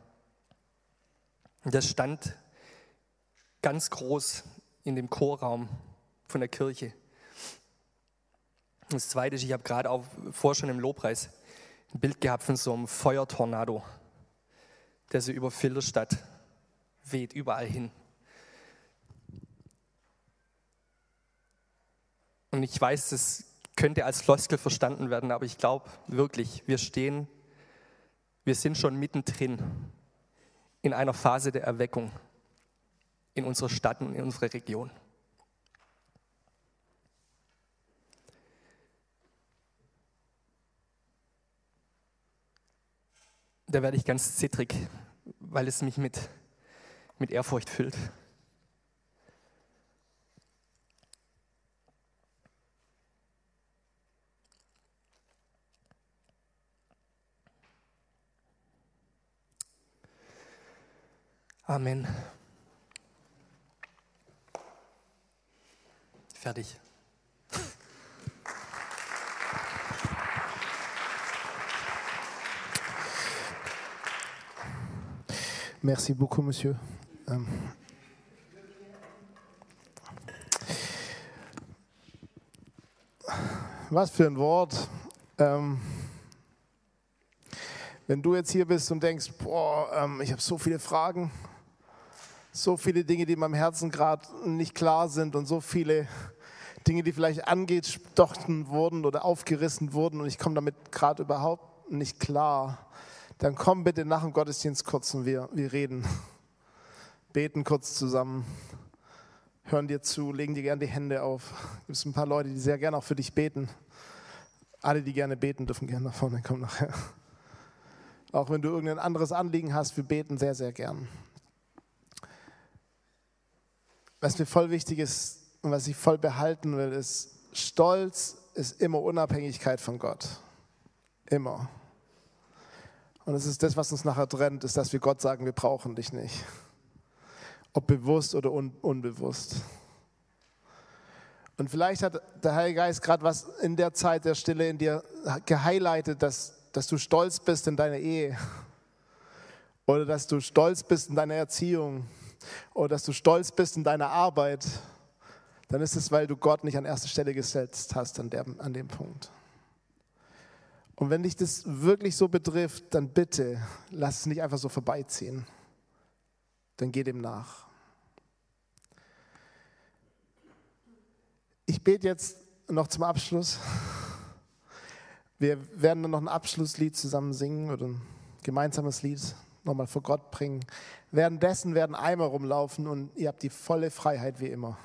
Und das stand ganz groß in dem Chorraum von der Kirche. Das Zweite ist, ich habe gerade auch vor schon im Lobpreis ein Bild gehabt von so einem Feuertornado, der so über Filderstadt weht, überall hin. Und ich weiß, das könnte als Floskel verstanden werden, aber ich glaube wirklich, wir stehen, wir sind schon mittendrin in einer Phase der Erweckung in unserer Stadt und in unserer Region. Da werde ich ganz zittrig, weil es mich mit, mit Ehrfurcht füllt. Amen. Fertig. Merci beaucoup, monsieur. Ähm, Was für ein Wort. Ähm, wenn du jetzt hier bist und denkst, boah, ähm, ich habe so viele Fragen, so viele Dinge, die in meinem Herzen gerade nicht klar sind und so viele Dinge, die vielleicht angestochen wurden oder aufgerissen wurden und ich komme damit gerade überhaupt nicht klar, dann komm bitte nach dem Gottesdienst kurz und wir, wir reden. Beten kurz zusammen, hören dir zu, legen dir gerne die Hände auf. Es gibt ein paar Leute, die sehr gerne auch für dich beten. Alle, die gerne beten, dürfen gerne nach vorne kommen nachher. Auch wenn du irgendein anderes Anliegen hast, wir beten sehr, sehr gern. Was mir voll wichtig ist und was ich voll behalten will, ist, Stolz ist immer Unabhängigkeit von Gott. Immer. Und es ist das, was uns nachher trennt, ist, dass wir Gott sagen, wir brauchen dich nicht. Ob bewusst oder un unbewusst. Und vielleicht hat der Heilige Geist gerade was in der Zeit der Stille in dir gehighlightet, dass, dass du stolz bist in deiner Ehe. Oder dass du stolz bist in deiner Erziehung. Oder dass du stolz bist in deiner Arbeit. Dann ist es, weil du Gott nicht an erste Stelle gesetzt hast an, der, an dem Punkt. Und wenn dich das wirklich so betrifft, dann bitte lass es nicht einfach so vorbeiziehen. Dann geh dem nach. Ich bete jetzt noch zum Abschluss. Wir werden dann noch ein Abschlusslied zusammen singen oder ein gemeinsames Lied nochmal vor Gott bringen. Währenddessen werden Eimer rumlaufen und ihr habt die volle Freiheit wie immer.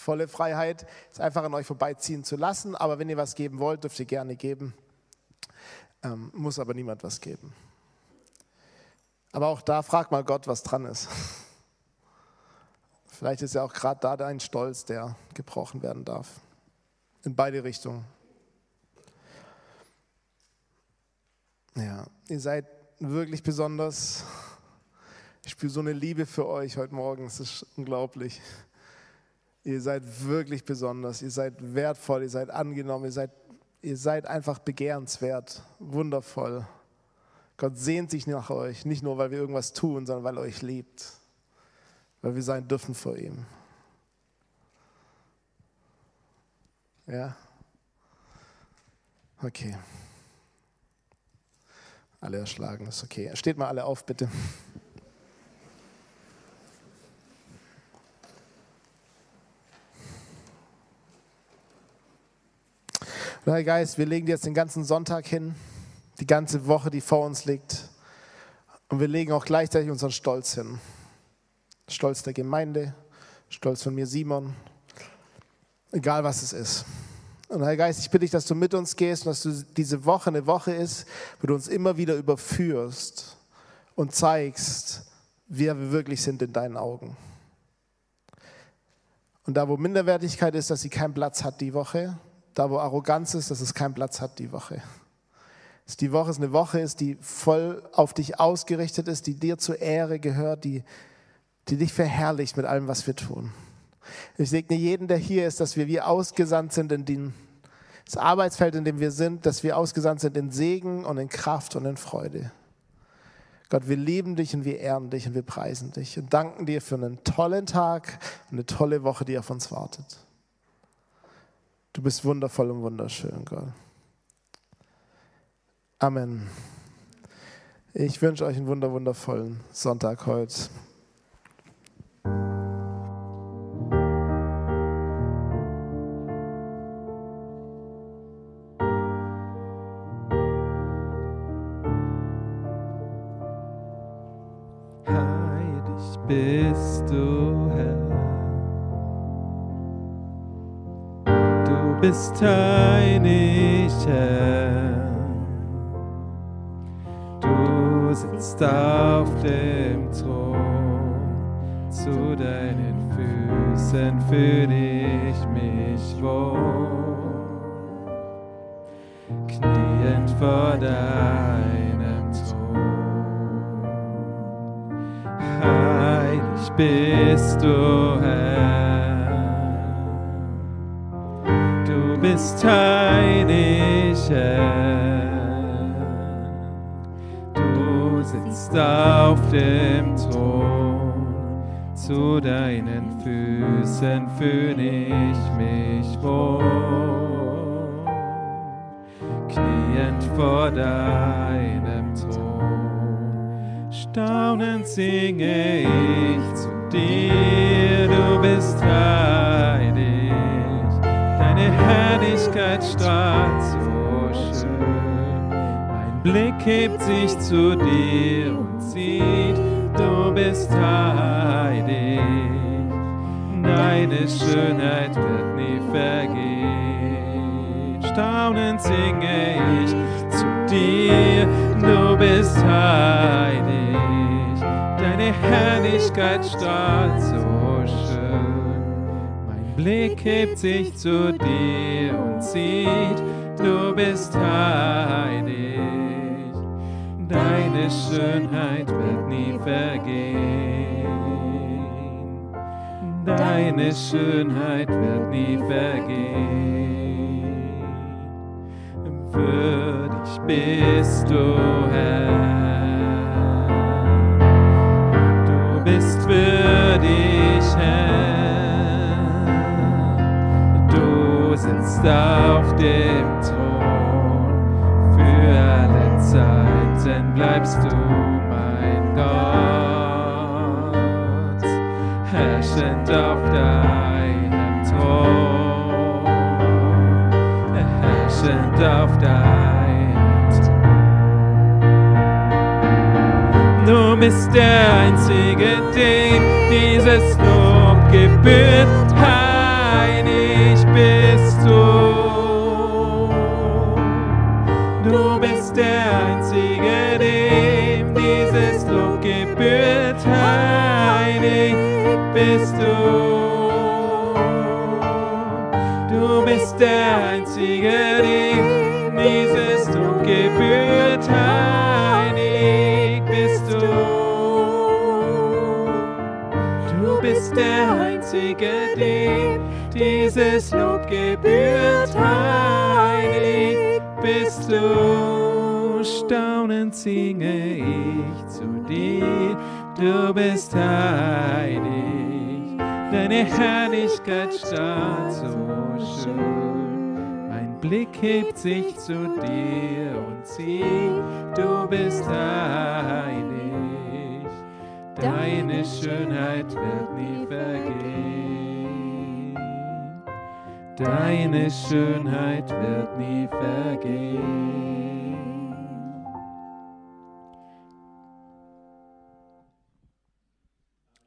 Volle Freiheit ist einfach an euch vorbeiziehen zu lassen, aber wenn ihr was geben wollt, dürft ihr gerne geben. Ähm, muss aber niemand was geben. Aber auch da frag mal Gott, was dran ist. Vielleicht ist ja auch gerade da dein Stolz, der gebrochen werden darf. In beide Richtungen. Ja, ihr seid wirklich besonders. Ich spüre so eine Liebe für euch heute Morgen. Es ist unglaublich. Ihr seid wirklich besonders. Ihr seid wertvoll. Ihr seid angenommen. Ihr seid, ihr seid einfach begehrenswert. Wundervoll. Gott sehnt sich nach euch. Nicht nur, weil wir irgendwas tun, sondern weil er euch liebt weil wir sein dürfen vor ihm. Ja? Okay. Alle erschlagen, ist okay. Steht mal alle auf, bitte. Herr Geist, wir legen dir jetzt den ganzen Sonntag hin, die ganze Woche, die vor uns liegt. Und wir legen auch gleichzeitig unseren Stolz hin. Stolz der Gemeinde, Stolz von mir Simon, egal was es ist. Und Herr Geist, ich bitte dich, dass du mit uns gehst und dass du diese Woche eine Woche ist, wo du uns immer wieder überführst und zeigst, wer wir wirklich sind in deinen Augen. Und da, wo Minderwertigkeit ist, dass sie keinen Platz hat die Woche, da, wo Arroganz ist, dass es keinen Platz hat die Woche. Dass die Woche eine Woche ist, die voll auf dich ausgerichtet ist, die dir zur Ehre gehört, die die dich verherrlicht mit allem, was wir tun. Ich segne jeden, der hier ist, dass wir wie ausgesandt sind in den, das Arbeitsfeld, in dem wir sind, dass wir ausgesandt sind in Segen und in Kraft und in Freude. Gott, wir lieben dich und wir ehren dich und wir preisen dich und danken dir für einen tollen Tag und eine tolle Woche, die auf uns wartet. Du bist wundervoll und wunderschön, Gott. Amen. Ich wünsche euch einen wunder, wundervollen Sonntag heute. Bist heilig. Du sitzt auf dem Thron. Zu deinen Füßen fühle ich mich wohl. Kniend vor deinem Thron. Heilig bist du, Herr. Bist heilig. Du sitzt auf dem Thron. Zu deinen Füßen fühle ich mich wohl. Kniend vor deinem Thron. Staunend singe ich zu dir, du bist heilig. Deine Herrlichkeit strahlt so schön. Mein Blick hebt sich zu dir und sieht, du bist heilig. Deine Schönheit wird nie vergehen. Staunend singe ich zu dir, du bist heilig. Deine Herrlichkeit strahlt so Blick hebt sich zu dir und sieht, du bist heilig. Deine Schönheit wird nie vergehen. Deine Schönheit wird nie vergehen. Würdig bist du, Herr. Du bist würdig, Herr. Sitzt auf dem Thron für alle Zeiten bleibst du mein Gott, herrschend auf deinem Thron, herrschend auf deinem Thron. Du bist der Einzige, dem dieses Lob gebührt. Bist du. Du bist der Einzige, dem dieses Lob gebührt. Heilig bist du. Du bist der Einzige, dem dieses Lob gebührt. Heilig bist du. Du bist der Einzige, dem dieses gebührt. Heilig bist du. Staunend singe ich zu dir, du bist heilig. Deine Herrlichkeit strahlt so schön. Mein Blick hebt sich zu dir und sieht, du bist heilig. Deine Schönheit wird nie vergehen. Deine Schönheit wird nie vergehen.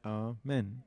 Amen.